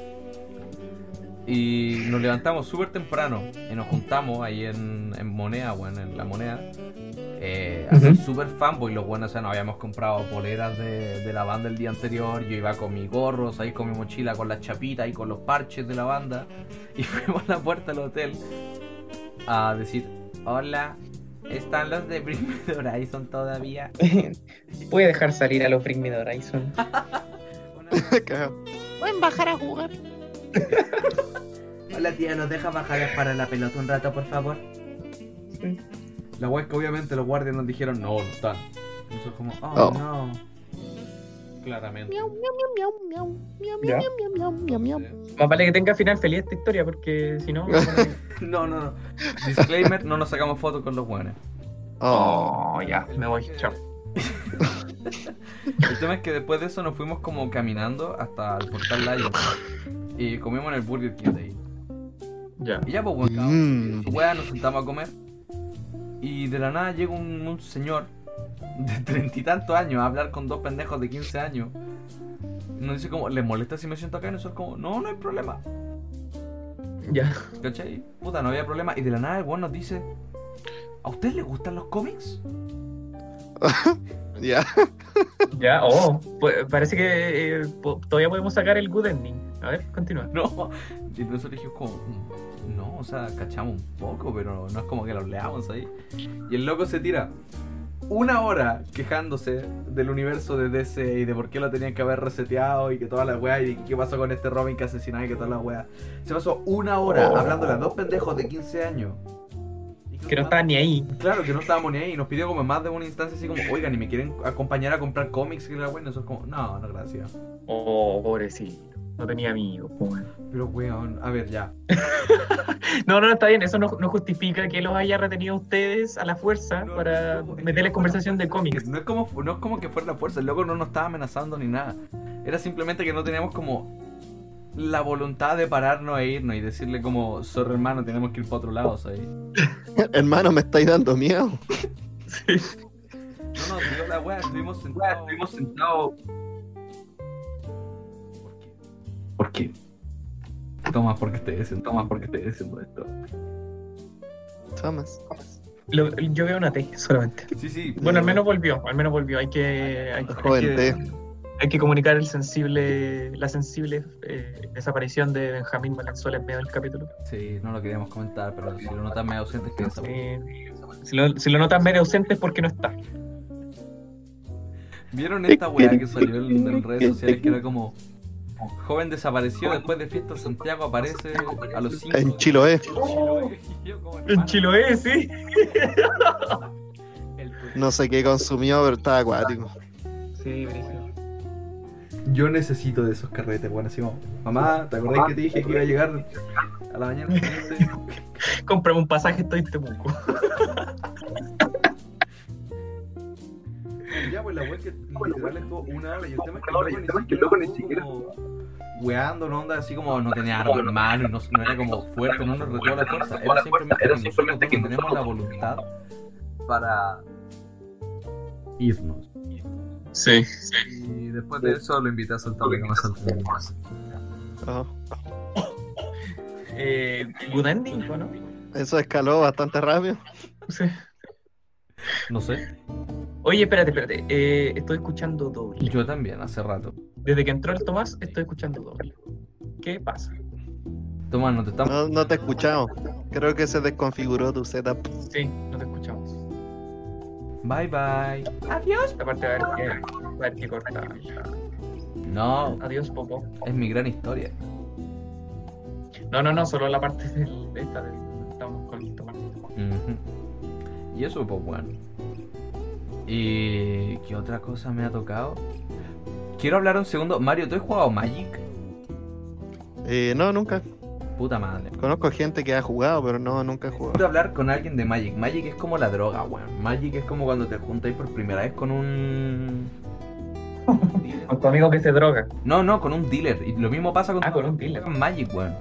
B: Y nos levantamos súper temprano y nos juntamos ahí en, en Moneda, weón, en la Moneda. Eh, a ser
C: Ujú.
B: súper fanboy, los buenos, o sea, nos habíamos comprado poleras de, de la banda el día anterior. Yo iba con mis gorros, ahí con mi mochila, con las chapitas y con los parches de la banda. Y fuimos a la puerta del hotel a decir: Hola, ¿están los de Bring Me the Horizon todavía?
C: Puede dejar salir a los Bring Me the Horizon.
G: Pueden bajar a jugar.
B: Hola tía, ¿nos deja bajar para la pelota un rato, por favor?
C: Sí.
B: La wea es que obviamente los guardias nos dijeron: No, no están. Y nosotros, como, oh,
E: Oh.
B: no. Claramente.
G: Miau, miau, miau, miau, miau,
C: Ya.
G: miau, miau, miau, miau, miau.
C: Más vale que tenga final feliz esta historia, porque si no.
B: No, no, no. Disclaimer: no nos sacamos fotos con los buenos.
E: Oh,
C: Oh, ya, me voy. Chao.
B: El tema es que después de eso nos fuimos como caminando hasta el portal Lion. Y comimos en el Burger King de ahí.
C: Ya.
B: Y ya, pues, bueno, cada uno
E: Mm.
B: su wea, nos sentamos a comer. Y de la nada llega un, un señor de treinta y tantos años a hablar con dos pendejos de 15 años. Nos dice como, ¿les molesta si me siento acá? Y nosotros como, no, no hay problema.
C: Ya.
B: ¿Cachai? Puta, no había problema. Y de la nada el weón nos dice, ¿a usted le gustan los cómics?
E: ya.
C: Ya, oh. pues, parece que eh, po- todavía podemos sacar el good ending. A ver, continúa.
B: No. Y nosotros dijimos como, "Mm, no, o sea, cachamos un poco, pero no es como que los leamos ahí. Y el loco se tira una hora quejándose del universo de DC y de por qué lo tenían que haber reseteado y que toda la weá y de qué pasó con este Robin que asesinaba y que toda la weá. Se pasó una hora
C: Oh.
B: hablándole a dos pendejos de 15 años.
C: Que no estaban ni ahí.
B: Claro, que no estábamos ni ahí y nos pidió como más de una instancia así como, oigan, ¿y me quieren acompañar a comprar cómics? Y la weá, y nosotros como, no, no, gracias.
C: Oh, pobrecito. No tenía amigos. weón.
B: Pero weón, a ver, ya.
C: No, no, está bien. Eso no, no justifica que los haya retenido a ustedes a la fuerza
B: No,
C: para
B: no,
C: meterles
B: no
C: conversación de cómics.
B: No es, como, no es como que fuera la fuerza, el loco no nos estaba amenazando ni nada. Era simplemente que no teníamos como la voluntad de pararnos e irnos y decirle como, sorry hermano, tenemos que ir para otro lado, ¿sabes?
E: Hermano, me estáis dando miedo.
B: No nos dio la weá, estuvimos sentados. estuvimos sentados. ¿Por qué? ¿Por qué? Toma, porque estoy diciendo, toma, porque estoy diciendo esto.
E: Thomas.
C: Lo- yo veo una T solamente.
B: Sí, sí.
C: Bueno, al menos volvió. Al menos volvió. Hay que, hay, que,
E: T.
C: hay que comunicar el sensible, la sensible eh, desaparición de Benjamín Valenzuela en medio del capítulo.
B: Sí, no lo queríamos comentar, pero si lo notan medio ausente es que
C: Eh, si, lo, si lo notas medio ausente es porque no está.
B: ¿Vieron esta weá que salió en, en redes sociales que era como joven desapareció después de fiesta en Santiago aparece a los 5
E: En Chiloé.
C: En Chiloé, sí.
E: No sé qué consumió, pero estaba acuático.
C: Sí.
B: Yo necesito de esos carretes, bueno, así como, mamá, ¿te acordás que te dije que iba a llegar a la mañana?
C: Cómprame un pasaje, estoy en Temuco.
B: Ya, pues la weá que literal estuvo una hora y el tema es que el loco ni siquiera weando, no onda así como no tenía arma en mano y no, no era como fuerte, no nos retó la fuerza. Era simplemente que nosotros no tenemos la voluntad para irnos.
C: Sí.
B: Y después de eso lo invité a saltar que no salté más.
E: Ajá.
C: Eh, good ending, ¿o ¿no?
E: Eso escaló bastante rápido.
C: Sí.
B: No sé.
C: Oye, espérate, espérate. Eh, estoy escuchando doble.
B: Yo también, hace rato.
C: Desde que entró el Tomás, estoy escuchando doble. ¿Qué pasa?
B: Tomás, no te estamos.
E: No, no te escuchamos. Creo que se desconfiguró tu setup.
C: Sí, no te escuchamos.
B: Bye bye.
C: Esta parte va a que, va a haber que cortar.
B: No,
C: Adiós, Popo.
B: es mi gran historia.
C: No, no, no, solo la parte del, de esta, del, estamos Conejito, conejito.
B: Ujú. Y eso, pues bueno. ¿Y qué otra cosa me ha tocado? Quiero hablar un segundo. Mario, ¿tú has jugado Magic?
E: Eh, no, nunca.
B: Puta madre.
E: Conozco gente que ha jugado, pero no, nunca he jugado.
B: Quiero hablar con alguien de Magic. Magic es como la droga, weón. Magic es como cuando te juntáis por primera vez con un.
C: Con tu amigo que se droga.
B: No, no, con un dealer. Y lo mismo pasa con,
C: Ah, con un dealer.
B: con Magic, weón.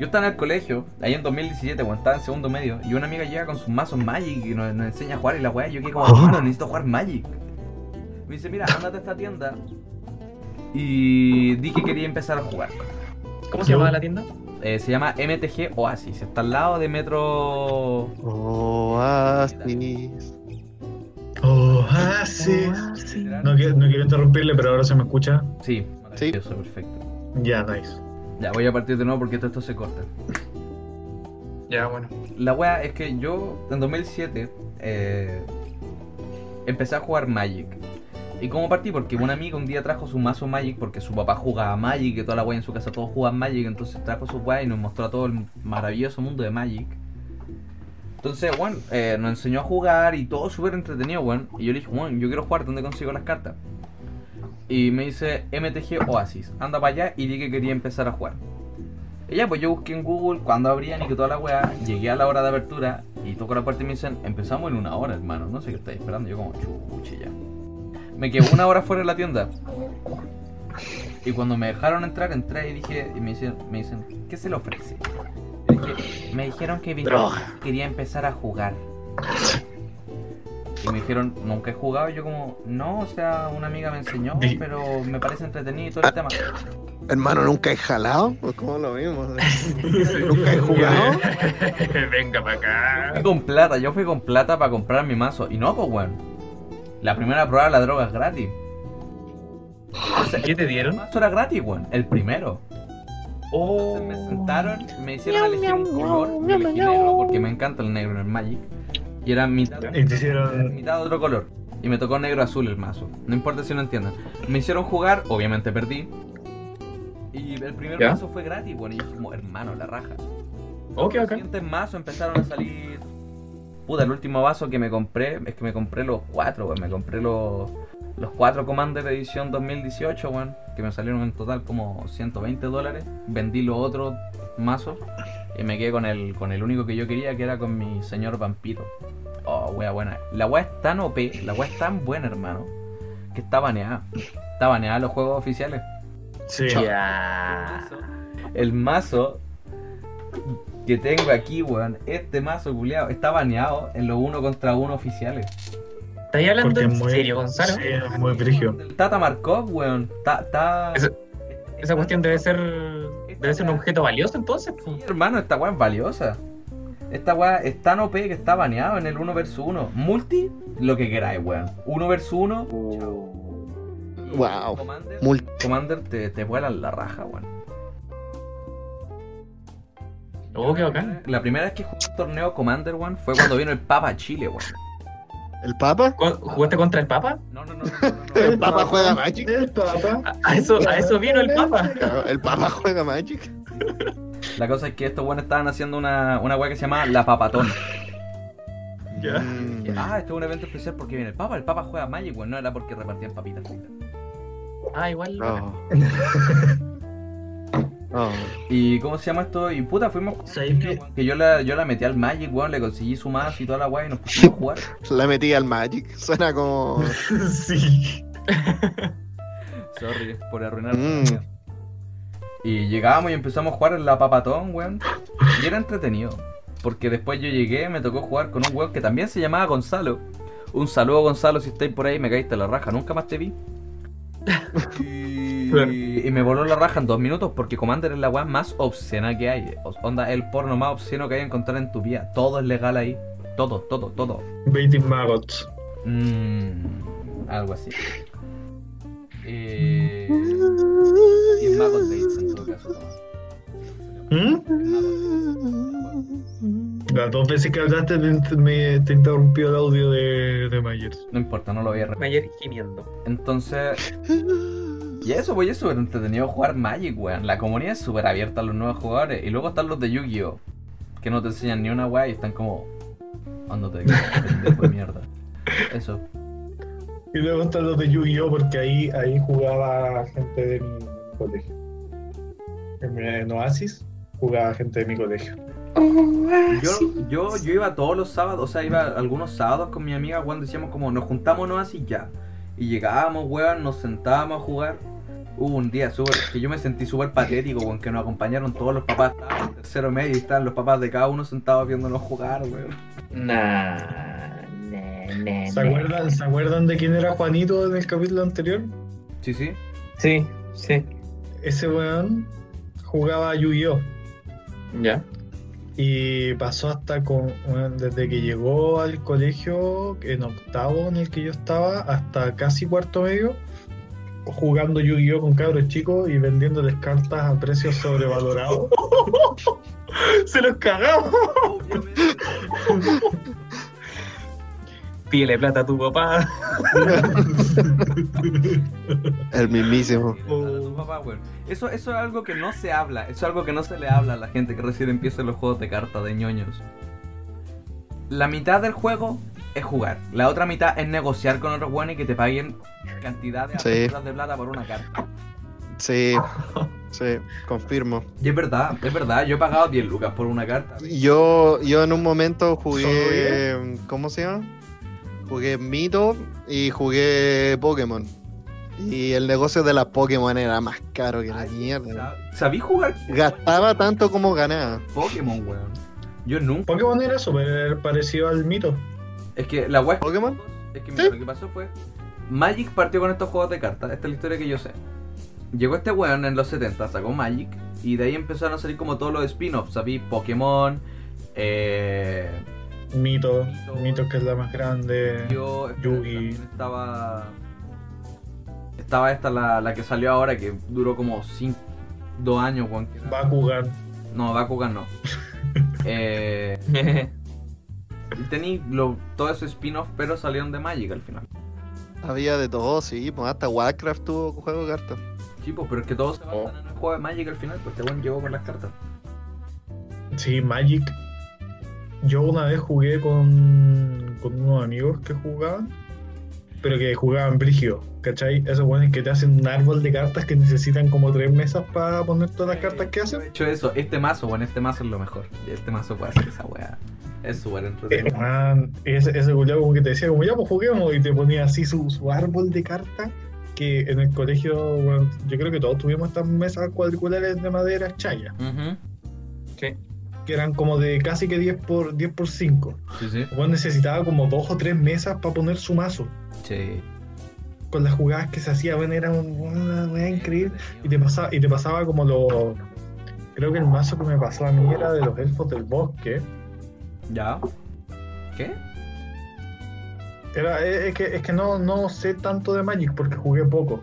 B: Yo estaba en el colegio, ahí en 2017, weón, estaba en segundo medio, y una amiga llega con sus mazos Magic y nos, nos enseña a jugar y la weá, yo que como, no, necesito jugar Magic. Me dice, mira, ándate a esta tienda y di que quería empezar a jugar.
C: ¿Cómo se llamaba la tienda?
B: Eh, se llama MTG Oasis, está al lado de Metro...
E: Oasis.
D: Oh, sí. No, quiero- no quiero interrumpirle, pero ahora se me escucha.
B: Sí, maravilloso, perfecto.
D: Ya, nice.
B: Ya, voy a partir de nuevo porque todo esto se corta.
C: Ya, bueno.
B: La wea es que yo en 2007 eh, empecé a jugar Magic. ¿Y cómo partí? Porque un amigo un día trajo su mazo Magic porque su papá jugaba Magic y toda la wea en su casa todos jugaban Magic. Entonces trajo su wea y nos mostró a todo el maravilloso mundo de Magic. Entonces, bueno, eh, nos enseñó a jugar y todo súper entretenido, weón. Y yo le dije, bueno, yo quiero jugar, ¿dónde consigo las cartas? Y me dice MTG Oasis, anda para allá y di que quería empezar a jugar. Y ya, pues yo busqué en Google cuando abrían y que toda la weá, llegué a la hora de apertura y toco la puerta y me dicen, empezamos en una hora, hermano, no sé qué estáis esperando, yo como chuche ya. Me quedé una hora fuera de la tienda. Y cuando me dejaron entrar, entré y dije, y me dicen, me dicen ¿qué se le ofrece? Y dije, me dijeron que quería empezar a jugar. Y me dijeron, nunca he jugado. Y yo como, no, o sea, una amiga me enseñó, pero me parece entretenido y todo el tema.
E: Hermano, ¿nunca he jalado? Pues como lo mismo. ¿Nunca he jugado?
C: Venga para acá.
B: Fui con plata, yo fui con plata para comprar mi mazo. Y no, pues weón. La primera prueba de la droga es gratis. Entonces,
C: ¿Qué te
B: El
C: dieron?
B: mazo era gratis, weón. El primero.
C: Oh.
B: Entonces me sentaron, me hicieron
G: Miau,
B: elegir un color. Yo elegí negro porque me encanta el negro en el Magic. Y era mitad,
D: hicieron.
B: mitad de otro color. Y me tocó negro azul el mazo. No importa si no entiendan. Me hicieron jugar, obviamente perdí. Y el primer
C: ¿Ya?
B: mazo fue gratis, bueno, y yo como, hermano, la raja.
C: Ok,
B: Los
C: ok.
B: siguientes mazos empezaron a salir. Puta, el último vaso que me compré es que me compré los cuatro, weón. Me compré los, los cuatro Commander edición 2018, weón. Que me salieron en total como 120 dólares. Vendí los otros mazos y me quedé con el, con el único que yo quería, que era con mi señor vampiro. Oh, wea buena. La wea es tan OP, la wea es tan buena, hermano, que está baneada. Está baneada en los juegos oficiales.
D: Sí.
C: Ya.
B: El mazo que tengo aquí, weón, este mazo culiado, está baneado en los uno contra uno oficiales.
C: ¿Estás hablando en
D: muy.
C: serio, Gonzalo?
D: Sí, es muy.
B: El Tata Markov, weón,
C: Esa- Esa cuestión debe ser. Debe ser un objeto valioso entonces.
B: Sí, hermano, esta weá es valiosa. Esta weá es tan OP que está baneado en el 1 vs 1. Multi, lo que queráis, weón. 1 vs 1. Y
E: Wow.
B: Commander,
E: Multi.
B: Commander te, te vuelan la raja, weón.
C: Oh, qué bacán.
B: La primera vez que jugué un torneo Commander, weón, fue cuando vino el Papa a Chile, weón.
E: ¿El Papa?
C: ¿Cu- ¿Jugaste contra el Papa?
B: No, no, no, no, no, no.
E: ¿El Papa juega Magic?
D: El Papa.
C: A, a eso, a eso vino el Papa.
E: Claro, ¿El Papa juega Magic?
B: La cosa es que estos buenos estaban haciendo una, una weá que se llama La Papatón.
D: Ya.
E: Mm.
B: Ah, este es un evento especial porque viene el Papa. El Papa juega Magic, weón. No era porque repartían papitas.
C: Ah, igual.
E: Oh. Oh.
B: ¿Y cómo se llama esto? Y puta, fuimos.
D: ¿Sabes qué?
B: Que yo la, yo la metí al Magic, weón. Le conseguí su mazo y toda la weá y nos pusimos a jugar.
E: La metí al Magic. Suena como.
D: Sí.
B: Sorry por arruinar.
E: Mm.
B: Y llegábamos y empezamos a jugar en la Papatón, weón. Y era entretenido. Porque después yo llegué, me tocó jugar con un weón que también se llamaba Gonzalo. Un saludo, Gonzalo, si estáis por ahí, me caíste la raja. Nunca más te vi. Y, y me voló la raja en dos minutos porque Commander es la weá más obscena que hay. Onda, el porno más obsceno que hay que encontrar en tu vida. Todo es legal ahí. Todo, todo, todo.
D: Baiting Maggots.
B: Mm, algo así. Eh, y el Mago Bates en todo caso.
D: ¿Mm? Las dos veces que hablaste te, me, te interrumpió el audio de, de Myers.
B: No importa, no lo voy a repetir.
C: Mayer gimiendo.
B: Entonces, y eso, pues, es súper entretenido jugar Magic, weón. La comunidad es súper abierta a los nuevos jugadores. Y luego están los de Yu-Gi-Oh! que no te enseñan ni una weá y están como. Ándate, de mierda. Eso.
D: Y luego están los de Yu-Gi-Oh! porque ahí, ahí jugaba gente de mi colegio. En, en Oasis jugaba gente de mi colegio.
B: Yo, yo, yo iba todos los sábados, o sea, iba algunos sábados con mi amiga cuando decíamos como nos juntámonos así ya. Y llegábamos, weón, nos sentábamos a jugar. Hubo un día súper, que yo me sentí súper patético, weón, que nos acompañaron todos los papás, estaban en tercero medio y estaban los papás de cada uno sentados viéndonos jugar, weón.
C: Nah, nah, nah,
D: ¿Se acuerdan, ¿Se acuerdan de quién era Juanito en el capítulo anterior?
B: Sí, sí.
C: Sí, sí.
D: Ese weón jugaba Yu-Gi-Oh!
C: Ya.
D: Y pasó hasta con, desde que llegó al colegio, en octavo en el que yo estaba, hasta casi cuarto medio, jugando Yu-Gi-Oh! con cabros chicos y vendiéndoles cartas a precios sobrevalorados. Se los cagamos.
C: Pídele plata a tu papá.
E: El mismísimo.
B: Eso, eso es algo que no se habla, eso es algo que no se le habla a la gente que recién empieza los juegos de cartas de ñoños. La mitad del juego es jugar, la otra mitad es negociar con otros buenos y que te paguen cantidades
E: Sí.
B: absurdas de plata por una carta.
E: Sí, sí, confirmo.
B: Y es verdad, es verdad, yo he pagado 10 lucas por una carta.
E: Yo, yo en un momento
D: ¿Solo
E: jugué. ¿Cómo se llama? Jugué Mito y jugué Pokémon. Y el negocio de las Pokémon era más caro que la mierda.
B: Sab- ¿Sabí jugar
E: Gastaba tanto como ganaba.
B: Pokémon, weón? Yo nunca.
D: Pokémon era súper parecido al mito.
B: Es que la web.
E: ¿Pokémon?
B: Es que mira, lo que pasó fue. Magic partió con estos juegos de cartas. Esta es la historia que yo sé. Llegó este weón en los 70, sacó Magic. Y de ahí empezaron a salir como todos los spin-offs. ¿Sabí? Pokémon. Eh.
D: Mito,
B: Mito.
D: Mito que es la más grande.
B: Yo.
D: Yugi.
B: Estaba. Estaba esta, la, la que salió ahora, que duró como 5. 2 años, era-
D: Bakugan.
B: No, Bakugan no. eh. Tení lo, todo ese spin-off, pero salieron de Magic al final.
E: Había de todo, sí. Pues hasta Warcraft tuvo juego de cartas.
B: Sí, pues, pero es que todos se
D: Oh.
B: basan en el juego de Magic al final, pues este weón llegó con las cartas.
D: Sí, Magic. Yo una vez jugué con, con unos amigos que jugaban, pero que jugaban brígido, ¿cachai? Esos buenos que te hacen un árbol de cartas que necesitan como tres mesas para poner todas las cartas que hacen.
B: De hecho, eso, este mazo, bueno, este mazo es lo mejor. Este mazo puede hacer esa weá. Es súper
D: Eh,
B: entretenido.
D: man, ese, ese culiao como que te decía, como ya pues juguemos, y te ponía así su, su árbol de cartas, que en el colegio, bueno, yo creo que todos tuvimos estas mesas cuadriculares de madera chaya,
B: Ujú.
C: Sí.
D: Que eran como de casi que 10 por 10 por 5.
B: Sí, sí.
D: Juan necesitaba como dos o tres mesas para poner su mazo.
B: Sí.
D: Con las jugadas que se hacía, bueno, era un- una weá increíble. Y te pasaba, y te pasaba como lo. Creo que el mazo que me pasó a mí era de los elfos del bosque.
B: ¿Ya? ¿Qué?
D: Era, es, es que, es que no, no sé tanto de Magic porque jugué poco.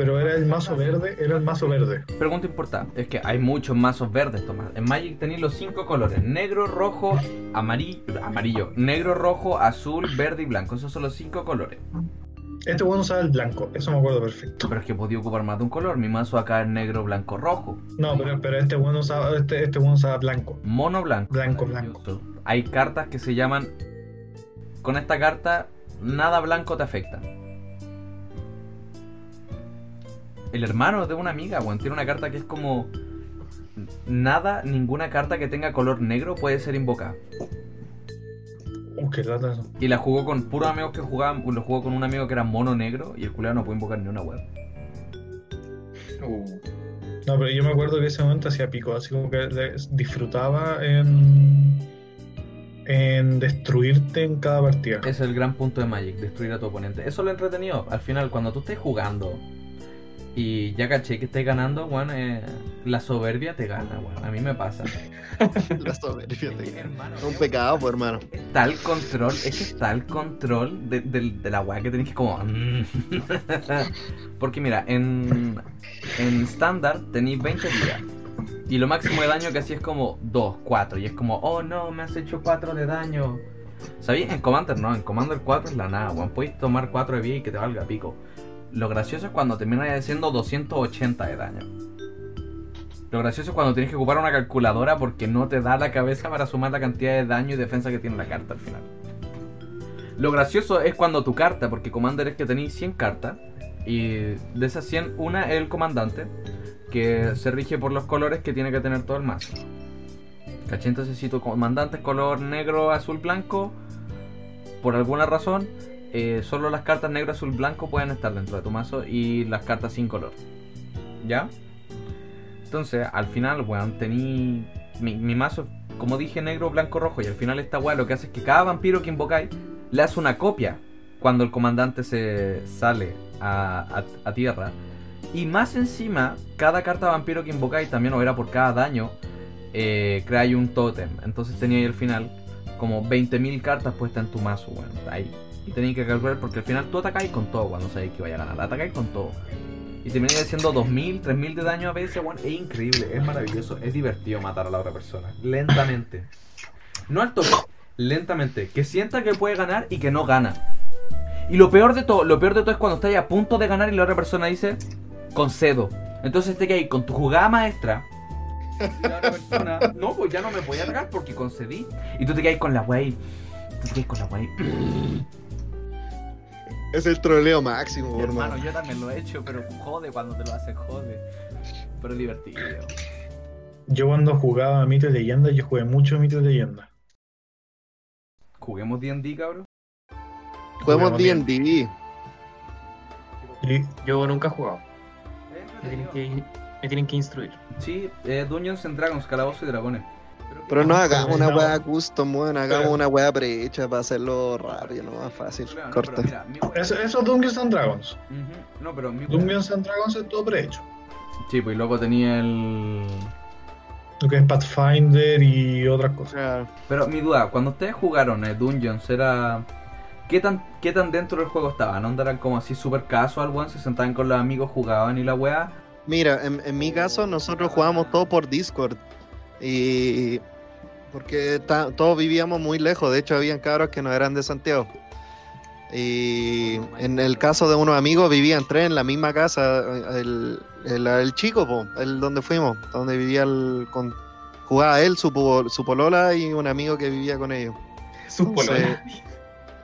D: Pero era el mazo verde, era el mazo verde.
B: Pregunta importante, es que hay muchos mazos verdes, Tomás. En Magic tenéis los cinco colores, negro, rojo, amarillo, amarillo, negro, rojo, azul, verde y blanco. Esos son los cinco colores.
D: Este bueno usaba el blanco, eso me acuerdo perfecto.
B: Pero es que podía ocupar más de un color. Mi mazo acá es negro, blanco, rojo.
D: No, pero, pero este bueno usaba, este, este bueno usaba blanco.
B: Mono blanco.
D: Blanco,
B: Maravilloso. Hay cartas que se llaman. Con esta carta, nada blanco te afecta. El hermano de una amiga, weón, tiene una carta que es como. Nada, ninguna carta que tenga color negro puede ser invocada.
D: Uh.
B: Y la jugó con puros amigos que jugaban. Lo jugó con un amigo que era mono negro y el culiao no puede invocar ni una web.
C: Uh,
D: No, pero yo me acuerdo que ese momento hacía pico, así como que disfrutaba en, en destruirte en cada partida.
B: Es el gran punto de Magic, destruir a tu oponente. Eso es lo entretenido. Al final, cuando tú estés jugando y ya caché que estés ganando, weón, eh, la soberbia te gana, weón. A mí me pasa.
E: La soberbia te gana.
B: Hermano,
E: un pecado, pues, hermano.
B: Está el control, es que está el control de, de- de la weá que tenés que como... mm. Porque mira, en, en estándar tenéis 20 vidas. Y lo máximo de daño que hacía es como 2, 4. Y es como, oh no, me has hecho 4 de daño. ¿Sabéis? En Commander no, en Commander 4 es la nada, weón. Podéis tomar 4 de vida y que te valga pico. Lo gracioso es cuando terminas haciendo 280 de daño. Lo gracioso es cuando tienes que ocupar una calculadora porque no te da la cabeza para sumar la cantidad de daño y defensa que tiene la carta al final. Lo gracioso es cuando tu carta, porque Commander es que tenéis 100 cartas, y de esas 100, una es el comandante, que se rige por los colores que tiene que tener todo el mazo. ¿Cachai? Entonces, si tu comandante es color negro, azul, blanco, por alguna razón, eh, solo las cartas negro, azul, blanco pueden estar dentro de tu mazo y las cartas sin color. ¿Ya? Entonces, al final, weón, tení. Mi, mazo, como dije, negro, blanco, rojo. Y al final, esta weá lo que hace es que cada vampiro que invocáis le hace una copia cuando el comandante se sale a, a- a tierra. Y más encima, cada carta vampiro que invocáis, también o era por cada daño, eh, creáis un tótem. Entonces teníais al final como 20.000 cartas puestas en tu mazo, weón. ahí. Y tenéis que calcular porque al final tú atacáis con todo cuando sabéis que vaya a ganar. Atacáis con todo. Y termináis haciendo 2.000, 3.000 de daño a veces. Es increíble, es maravilloso, es divertido matar a la otra persona. Lentamente. No al toque, lentamente. Que sienta que puede ganar y que no gana. Y lo peor de todo, lo peor de todo es cuando estás a punto de ganar y la otra persona dice, concedo. Entonces te ahí con tu jugada maestra. Y la otra persona, no, pues ya no me voy a atacar porque concedí. Y tú te quedas con la wey. Tú te quedas con la wey.
E: Es el troleo máximo,
B: hermano,
E: hermano.
B: yo también lo he hecho, pero jode cuando te lo hacen, jode. Pero es divertido.
D: Yo cuando jugaba Mito y Leyenda, yo jugué mucho Mito y Leyenda.
B: Juguemos D&D, cabrón.
E: Juguemos D&D.
C: Yo nunca he jugado. Me tienen que, me tienen que instruir.
B: Sí, eh, Dungeons and Dragons, Calabozos y Dragones.
E: Pero no hagamos una weá custom, weón. Hagamos
D: Pero-
E: una weá prehecha para hacerlo rápido, no más fácil.
B: No,
E: Corta.
B: mira, wea-
D: eso, eso es Dungeons and Dragons.
B: No, pero mi wea-
D: Dungeons and Dragons es todo prehecho.
B: Sí, pues y luego tenía el...
D: Lo que es Pathfinder y otras cosas.
B: Pero mi duda, cuando ustedes jugaron eh, Dungeons, era... ¿Qué tan, ¿Qué tan dentro del juego estaban? ¿No eran como así super casual, weón? Se sentaban con los amigos, jugaban y la weá.
E: Mira, en, en mi caso nosotros jugábamos todo por Discord. Y porque ta- todos vivíamos muy lejos, de hecho habían cabros que no eran de Santiago. Y en el caso de unos amigos vivían tres en la misma casa, el, el, el chico, po, el donde fuimos, donde vivía el, con, jugaba él, su, su polola y un amigo que vivía con ellos.
C: Su
E: Entonces,
C: polola.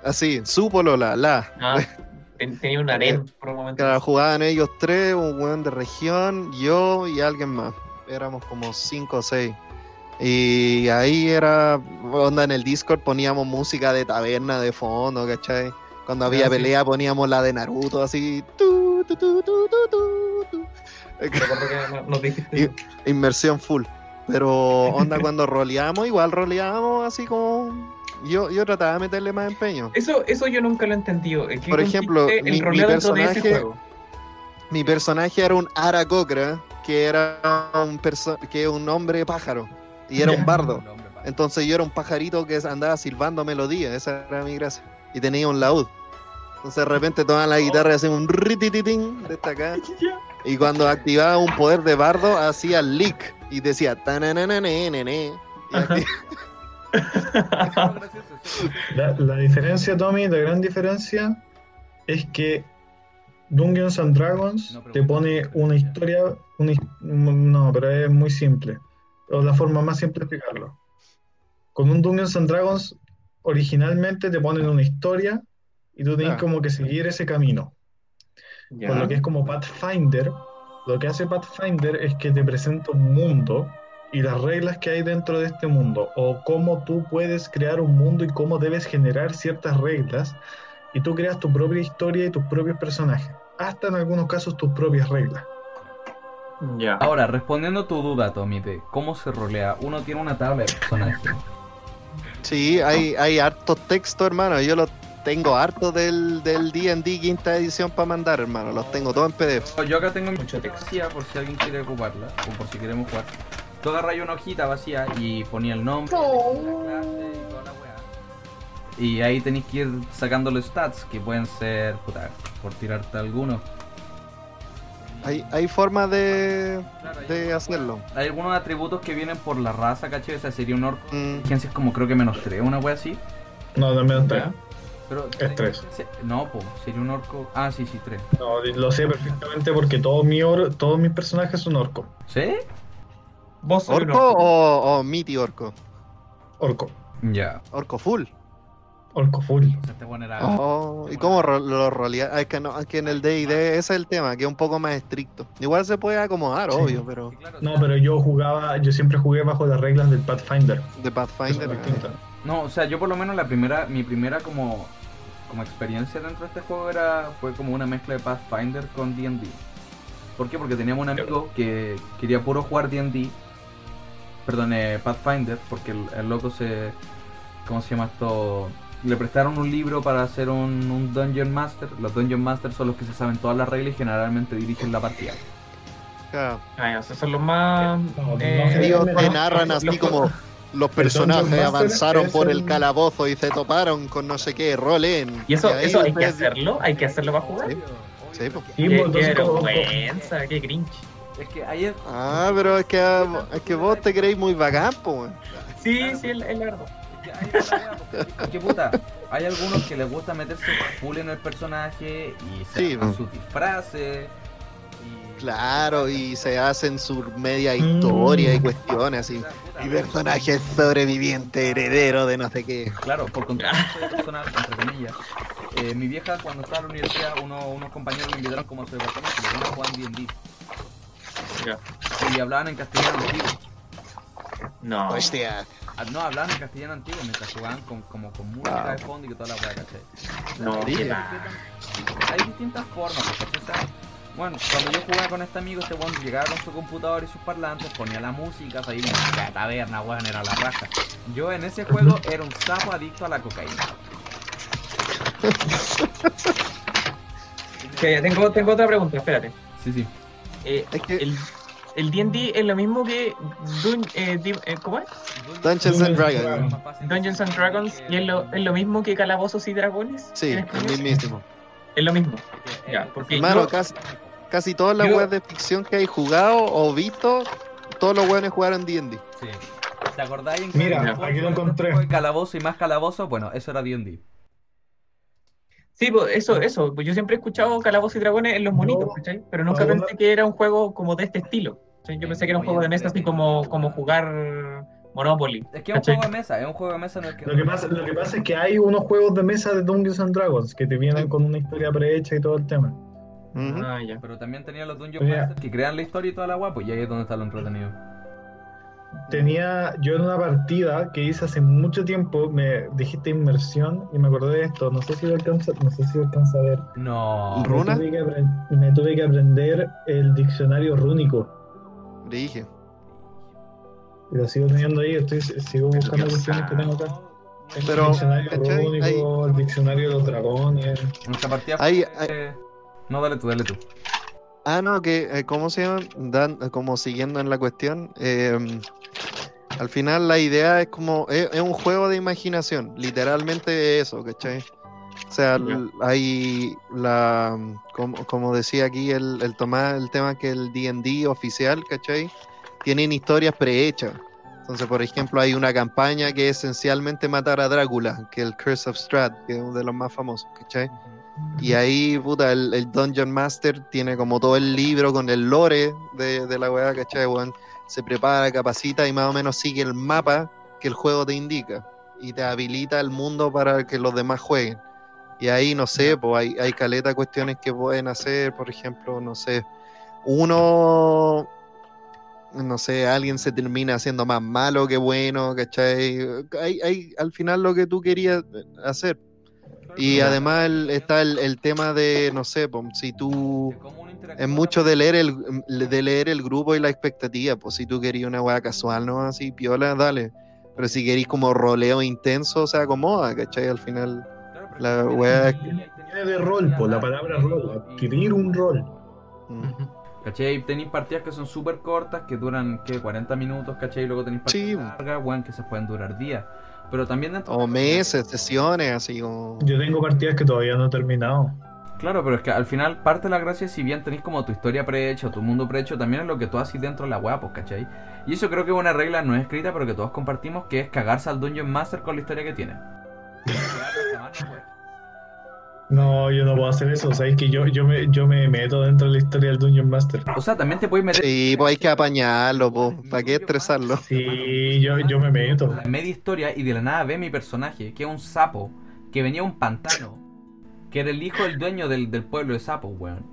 E: Así, su polola, la.
C: Ah, ten- tenía un harem por un momento.
E: Claro, jugaban ellos tres, un weón de región, yo y alguien más. Éramos como cinco o seis. Y ahí era, onda en el Discord poníamos música de taberna de fondo, ¿cachai? Cuando había
D: Ah, sí.
E: pelea poníamos la de Naruto así. tu, tu, tu,
C: no-
E: Inmersión full. Pero onda cuando roleamos, igual roleamos así como... Yo, yo trataba de meterle más empeño.
C: Eso, eso yo nunca lo he entendido. ¿En qué
E: Por ejemplo, mi-
C: de
E: personaje-
C: juego?
E: Mi personaje era un Aracocra, que era un, que un hombre pájaro. Y era un bardo. Entonces yo era un pajarito que andaba silbando melodía, esa era mi gracia. Y tenía un laúd. Entonces de repente tomaba la guitarra y hacía un ritititín de esta acá. Y cuando activaba un poder de bardo, hacía lick. Y decía acti-
D: La, la diferencia, Tommy, la gran diferencia es que Dungeons and Dragons te pone una historia, una no, pero es muy simple, o la forma más simple de explicarlo. Con un Dungeons and Dragons, originalmente te ponen una historia y tú tienes
E: Ah.
D: como que seguir ese camino.
C: Ya.
D: Con lo que es como Pathfinder, lo que hace Pathfinder es que te presenta un mundo y las reglas que hay dentro de este mundo, o cómo tú puedes crear un mundo y cómo debes generar ciertas reglas, y tú creas tu propia historia y tus propios personajes, hasta en algunos casos tus propias reglas.
B: Ahora, respondiendo a tu duda, Tommy, de cómo se rolea, uno tiene una tabla de personajes.
E: Sí, hay, hay hartos textos, hermano. Yo los tengo hartos del del D&D quinta edición para mandar, hermano. Los tengo todos en PDF.
B: Yo acá tengo
C: Mucho
B: hojita
C: texto.
B: por si alguien quiere ocuparla o por si queremos jugar. Tú agarras una hojita vacía y ponía el nombre, la clase y toda la weá. Y ahí tenéis que ir sacando los stats que pueden ser, puta, por tirarte algunos.
E: Hay, hay formas de,
B: Claro, hay
E: de hacerlo.
B: Hay algunos atributos que vienen por la raza, ¿cachai? O sea, sería un orco.
E: Mm,
B: Inteligencia es como creo que menos 3, una wea así.
D: No, también está.
C: Ya.
B: Pero,
D: Es tres.
B: No, po, sería un orco. Ah, sí, sí, 3.
D: No, lo sé perfectamente porque todos mis, or- todos mis personajes son orcos.
B: ¿Sí?
C: Vos
E: ¿Orco
C: orco.
E: o, o Miti Orco?
D: Orco.
B: Ya.
E: Orco full.
D: Orco full.
B: Este weón era.
E: Oh, ¿Y cómo ro- lo rolea? Ah, Es que, no, es que en el D&D ese es el tema, que es un poco más estricto. Igual se puede acomodar,
D: Sí.
E: obvio, pero
B: Sí, claro, o
D: No, pero yo jugaba, yo siempre jugué bajo las reglas del Pathfinder.
E: de Pathfinder...
D: distintas.
B: No, o sea, yo por lo menos la primera, mi primera como, como experiencia dentro de este juego era fue como una mezcla de Pathfinder con D&D. ¿Por qué? Porque teníamos un amigo que quería puro jugar D&D, perdón, eh, Pathfinder, porque el, el loco se, ¿cómo se llama esto? Le prestaron un libro para hacer un, un Dungeon Master. Los Dungeon Masters son los que se saben todas las reglas y generalmente dirigen la partida.
E: Claro.
C: Ah, esos son los más. Eh,
E: te narran así
C: los-
E: como los personajes avanzaron por el calabozo y se toparon con no sé qué, rolen.
C: Y eso, eso hay que hacerlo, hay que hacerlo para jugar.
E: Sí, sí, pues.
D: Sí,
C: Qué,
D: pues,
C: qué vergüenza, qué cringe.
B: Es que ayer...
E: Ah, pero es que, es que vos te creéis muy bacán, po, weón.
C: Sí, sí, es es la verdad.
B: Es que ahí está la wea, porque- porque puta, hay algunos que les gusta meterse full en el personaje y se
E: Sí, pues.
B: sus disfraces. Y...
E: Claro, y se hacen su media
D: Mm.
E: historia y cuestiones así. Mi personaje es sobreviviente, heredero de no sé qué.
B: Claro, por contexto personal, entre comillas. Eh, mi vieja, cuando estaba en la universidad, uno- unos compañeros me invitaron como a su departamento dijeron jugaban D&D.
C: Ya.
B: Y hablaban en castellano.
C: No.
E: Hostia.
B: No, hablaban en castellano antiguo mientras jugaban con, como con música
E: Ah.
B: de fondo y que toda la weá, ¿cachai?
C: No,
B: Hay
C: qué
B: distintas-
C: mal.
B: Hay distintas formas, ¿cachai? O sea, Bueno, cuando yo jugaba con este amigo, este weón llegaba con su computador y sus parlantes, ponía la música, ahí música de taberna, weón, era la raja. Yo en ese juego era un sapo adicto a la cocaína.
C: Ya tengo, tengo otra pregunta, espérate.
B: Sí, sí.
C: Eh,
E: Es que
C: el, el D&D es lo mismo que Dun- eh, eh, ¿cómo es?
E: Dungeons and Dragons.
C: Dungeons and Dragons y es lo, es lo mismo que Calabozos y Dragones.
E: Sí,
C: ¿En
E: el
C: español?
E: mismísimo.
C: Es lo mismo. Ya, porque yo-
E: casi, casi todas las weas de ficción que hay jugado o visto, todos los weones jugaron D&D.
B: Sí. ¿Te acordáis en
D: Mira,
B: el
D: aquí lo encontré.
B: Calabozo y más calabozo, bueno, eso era D&D.
C: Sí, pues eso, eso. Yo siempre he escuchado Calabozos y Dragones en los monitos,
D: No,
C: ¿cachai? Pero nunca pensé que era un juego como de este estilo. ¿Cachai? Yo pensé que era un juego de mesa así como, como jugar Monopoly.
B: Es que es un juego de mesa, es un juego de mesa en el que...
D: Lo que, pasa, lo que pasa es que hay unos juegos de mesa de Dungeons and Dragons que te vienen con una historia prehecha y todo el tema.
C: Ah, ya.
B: Pero también tenía los Dungeon
D: Mira.
B: Masters que crean la historia y toda la guapo, y ahí es donde está lo entretenido.
D: Tenía, yo en una partida que hice hace mucho tiempo, me dijiste inmersión y me acordé de esto. No sé si lo alcanza, no sé si lo alcanza a ver.
B: No.
E: Ru- ¿Runa?
D: Me tuve, que me tuve que aprender el diccionario rúnico.
E: Le dije.
D: Lo sigo teniendo ahí, estoy, sigo buscando cuestiones que tengo acá. Tengo
E: Pero,
D: el diccionario rúnico, el diccionario de los dragones.
B: Nuestra partida
E: Hay-
B: fue- No, dale tú, dale tú.
E: Ah, no, que, eh, ¿cómo se llama? Dan, eh, como siguiendo en la cuestión, eh, al final la idea es como, es, es un juego de imaginación, literalmente eso, ¿cachai? O sea, hay la, como, como decía aquí el, el, toma- el tema que el D&D oficial, ¿cachai? Tienen historias prehechas. Entonces, por ejemplo, hay una campaña que es esencialmente matar a Drácula, que es el Curse of Strahd, que es uno de los más famosos, ¿cachai? Y ahí, puta, el, el Dungeon Master tiene como todo el libro con el lore de, de la weá, ¿cachai? Weón? Se prepara, capacita y más o menos sigue el mapa que el juego te indica. Y te habilita el mundo para que los demás jueguen. Y ahí, no sé, pues hay, hay caleta cuestiones que pueden hacer, por ejemplo, no sé, uno, no sé, alguien se termina haciendo más malo que bueno, ¿cachai? Hay, hay al final lo que tú querías hacer. Y además el- está el, el tema de, no sé, po, si tú... Es mucho de leer el de leer el grupo y la expectativa. Pues si tú querías una weá casual, ¿no? Así, piola, dale. Pero si queréis como roleo intenso, se acomoda, ¿cachai? Al final. La
D: Viene de rol, por la palabra rol, adquirir un rol.
E: mm,
B: ¿Cachai? Tenéis partidas que son súper cortas, que duran, ¿qué? 40 minutos, ¿cachai? Y luego tenéis partidas
E: Sí.
B: largas, weón, que se pueden durar días. Pero también dentro
E: O meses, sesiones, así como.
D: Yo tengo partidas que todavía no he terminado.
B: Claro, pero es que al final parte de la gracia, si bien tenéis como tu historia prehecha, tu mundo prehecho, también es lo que tú haces dentro de la weá, pues, ¿cachai? Y eso creo que es una regla no escrita, pero que todos compartimos, que es cagarse al Dungeon Master con la historia que tiene.
D: No, yo no puedo hacer eso. Sabéis que yo, yo, me, yo me meto dentro de la historia del Dungeon Master.
B: O sea, también te puedes meter
E: Sí, pues hay que apañarlo, po. ¿Para qué estresarlo?
D: Sí, yo, yo me meto.
B: la media historia y de la nada ve mi personaje, que es un sapo, que venía a un pantano, que era el hijo del dueño del, del pueblo de sapos, weón.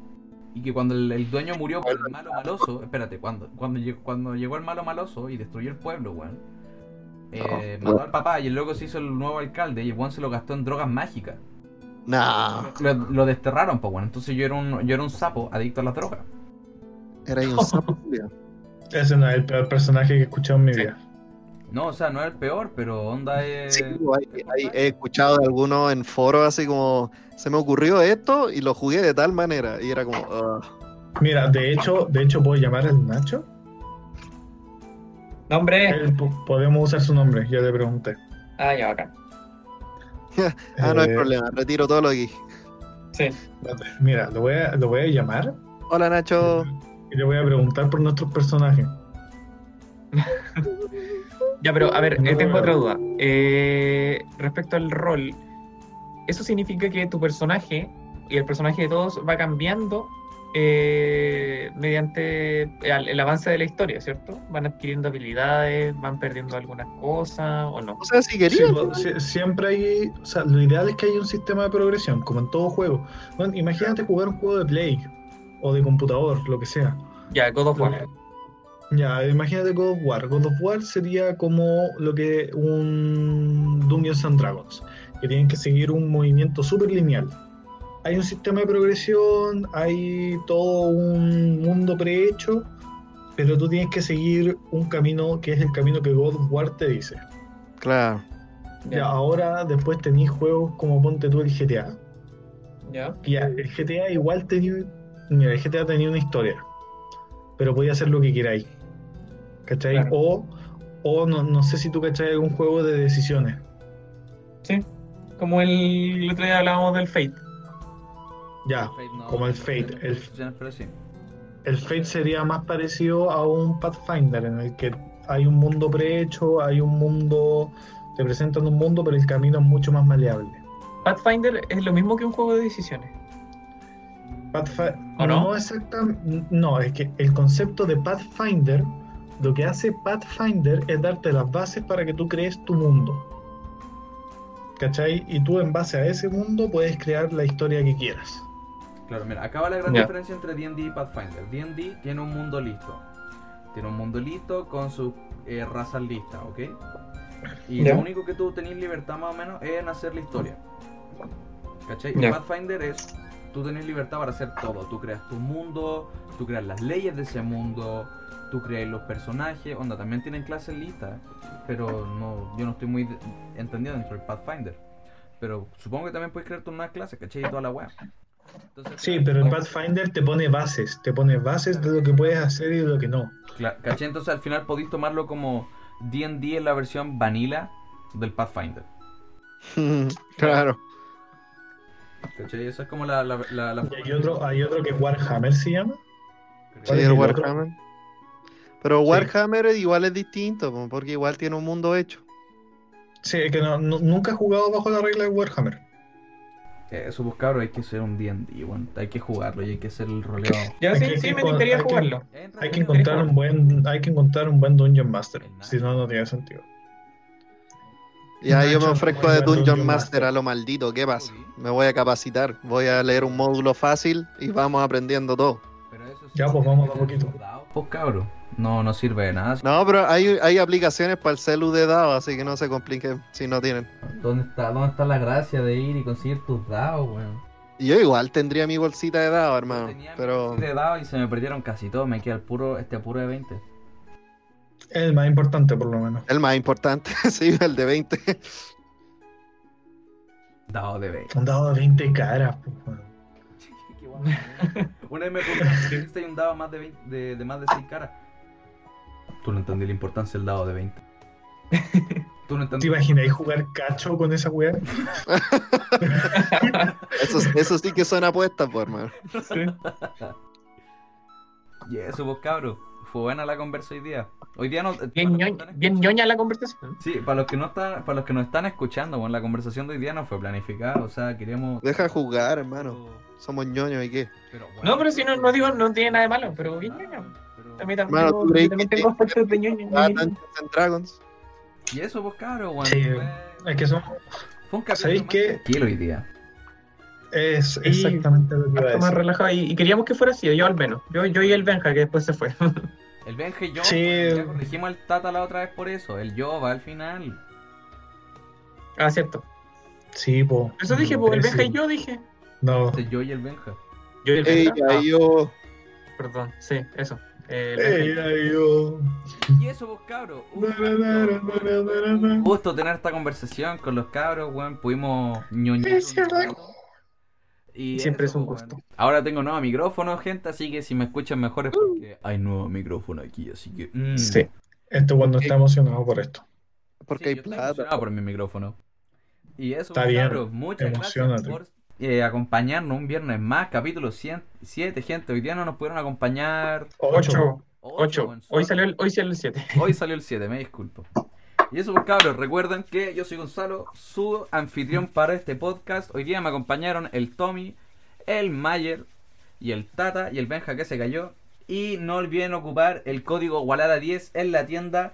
B: Y que cuando el, el dueño murió por el malo maloso, espérate, cuando, cuando, llegó, cuando llegó el malo maloso y destruyó el pueblo, weón. Eh, mató al papá y el loco se hizo el nuevo alcalde y el se lo gastó en drogas mágicas.
E: No,
B: Lo, lo desterraron, pues bueno. Entonces yo era un, yo era un sapo adicto a las drogas.
E: era ahí un sapo.
D: Ese no es el peor personaje que he escuchado en mi
C: Sí.
D: vida.
B: No, o sea, no es el peor, pero onda es.
E: Sí, hay- hay- he escuchado de algunos en foros así como se me ocurrió esto y lo jugué de tal manera y era como "Ugh".
D: Mira, de hecho, de hecho puedo llamar al Nacho.
C: Nombre.
D: Po- podemos usar su nombre, ya le pregunté.
C: Ah, ya, bacán.
E: ah no hay
D: Eh,
E: problema retiro todo lo que
C: Sí.
D: Mira, lo voy a, lo voy a llamar
E: hola Nacho
D: y le voy a preguntar por nuestros personajes.
C: Ya, pero a ver,
D: No
C: eh, tengo otra duda. Eh, respecto al rol, ¿eso significa que tu personaje y el personaje de todos va cambiando eh, mediante el, el avance de la historia, ¿cierto? Van adquiriendo habilidades, van perdiendo algunas cosas o no.
E: o sea si
D: Sí, siempre hay, o sea, lo ideal es que haya un sistema de progresión, como en todo juego. Bueno, imagínate jugar un juego de Play o de computador, lo que sea.
C: Ya, God of War.
D: Ya, imagínate God of War. God of War sería como lo que un Dungeons and Dragons, que tienen que seguir un movimiento súper lineal. Hay un sistema de progresión, hay todo un mundo prehecho, pero tú tienes que seguir un camino que es el camino que God of War te dice.
E: claro
D: Ya, ahora después tenéis juegos como ponte tú el GTA.
C: Ya.
D: Ya, el GTA igual tenía. Mira, el GTA tenía una historia. Pero podía hacer lo que queráis. ¿Cachai?
C: Claro.
D: O, o no, no sé si tú cachai algún juego de decisiones.
C: Sí. Como el, el otro día hablábamos del Fate.
D: Ya,
B: Fate no-
D: como el Fate. El,
B: Pero sí.
D: el Fate sería más parecido a un Pathfinder, en el que hay un mundo prehecho, hay un mundo. Te presentan un mundo, pero el camino es mucho más maleable.
C: Pathfinder es lo mismo que un juego de decisiones.
D: Pathfi-
C: ¿O no?
D: exactamente. No, es que el concepto de Pathfinder, lo que hace Pathfinder es darte las bases para que tú crees tu mundo. ¿Cachai? Y tú en base a ese mundo puedes crear la historia que quieras.
B: Claro, mira, acá va la gran diferencia entre D&D y Pathfinder. D&D tiene un mundo listo. Tiene un mundo listo con sus eh, razas listas, ¿ok? Y lo único que tú tenés libertad más o menos es en hacer la historia. ¿Cachai?
C: Ya.
B: Y Pathfinder es, tú tenés libertad para hacer todo. Tú creas tu mundo, tú creas las leyes de ese mundo, tú creas los personajes. Onda, también tienen clases listas, pero no, yo no estoy muy entendido dentro del Pathfinder. Pero supongo que también puedes crear tus nuevas clases, ¿cachai? Y toda la web.
D: Sí, pero en Pathfinder te pone bases, te pone bases de lo que puedes hacer y de lo que no.
B: Cla- ¿Cachai? Entonces al final podéis tomarlo como D&D en la versión vanilla del Pathfinder.
E: claro
B: ¿Cachai? Esa es como la... la, la, la
D: Y hay otro, hay otro que Warhammer se llama.
E: Sí,
D: ¿Cuál es
E: el
D: el otro?
E: Warhammer. Pero Warhammer igual es distinto, po, porque igual tiene un mundo hecho.
D: Sí, es que no- no- nunca he jugado bajo la regla de Warhammer.
B: Eso, pues cabrón, hay que ser un D&D, bueno, hay que jugarlo y hay que hacer el roleo.
C: Ya sí, sí, me gustaría
D: que-
C: jugarlo.
D: Hay que encontrar un buen, hay que encontrar un buen Dungeon Master. Si no, no tiene sentido.
E: Ya yo me ofrezco de
D: buen
E: Dungeon Master
D: Master.
E: a lo maldito, ¿qué pasa? Me voy a capacitar, voy a leer un módulo fácil y vamos aprendiendo todo.
B: Pero eso
D: Ya, pues, vamos a poquito.
B: Pues cabrón, no, no sirve de nada.
E: No, pero hay, hay aplicaciones para el celu de dados, así que no se compliquen si no tienen.
B: ¿Dónde está, ¿Dónde está la gracia de ir y conseguir tus dados, weón?
E: Y Yo igual tendría mi bolsita de dados, hermano,
B: Tenía mi
E: pero
B: bolsita de dados y se me perdieron casi todos, me queda el puro, este puro de 20.
D: Es el más importante, por lo menos.
E: el más importante, sí, el de 20.
B: Dado de 20.
D: Un dado de 20 caras. pues.
B: Una vez me preguntaron si existe un dado más de, 20 de, de más de 6 caras. Tú no entendí la importancia del dado de 20. Tú no
D: ¿Te
B: entendí.
D: imagináis jugar cacho con esa weá?
E: Eso, eso sí que son apuestas, pues, hermano.
C: Sí.
B: Y eso, vos cabros. fue buena la conversa hoy día. Hoy día no.
C: Bien, ñoña,
B: están
C: bien ñoña la conversación.
B: Sí, para los que no están, para los que nos están escuchando, bueno, la conversación de hoy día no fue planificada, o sea, queríamos.
E: Deja jugar, hermano. Somos ñoños y qué.
B: Pero, bueno,
C: No, pero si no, no digo, no tiene nada de malo, pero bien ñoña.
B: Pero-
C: A mí también,
E: Hermano,
C: tengo-
E: tú
C: yo también tengo aspectos de ñoña.
E: Ah, Dragons.
B: Y eso, pues, cabrón, bueno,
D: Sí, Es que son,
B: fue un
D: ¿sabéis qué?
B: tranquilo hoy día.
D: es exactamente lo que iba a
C: más relajado y, y queríamos que fuera así, yo al menos. Yo, yo y el Benja, que después se fue.
B: El Benja y yo,
D: Sí.
B: bueno, ya corregimos al Tata la otra vez por eso. El yo va al final.
C: ah, cierto.
D: Sí, po.
C: Eso dije, pues el
D: Sí.
C: Benja y yo dije.
D: No.
B: El yo y el Benja.
C: Yo y el Benja.
E: Ella
C: Ah,
E: y yo.
C: perdón, sí, eso. Eh, el Benja y yo.
B: Eso, pues, cabros. Un gusto tener esta conversación con los cabros, weón. Pudimos ñoñar. Y
C: Siempre es un gusto.
B: Ahora tengo nuevo micrófono, gente, así que si me escuchan mejor es porque hay nuevo micrófono aquí, así que. mm.
C: Sí.
D: Esto cuando está emocionado por esto.
E: Porque
B: Sí,
E: hay
B: estoy
E: plata.
B: emocionado por mi micrófono. Y eso,
D: Está bien,
B: cabros, muchas gracias
D: emocionate.
B: por eh, acompañarnos un viernes más, capítulo 107, gente. Hoy día no nos pudieron acompañar.
C: Ocho.
B: Ocho,
C: Ocho.
B: weón,
C: Hoy
B: solo-
C: salió el, hoy salió el 7.
B: Hoy salió el 7, me disculpo. Y eso, pues cabros, recuerden que yo soy Gonzalo, su anfitrión para este podcast. Hoy día me acompañaron el Tommy, el Mayer y el Tata y el Benja que se cayó. Y no olviden ocupar el código Walala 10 en la tienda.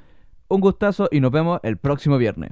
A: Un gustazo y nos vemos el próximo viernes.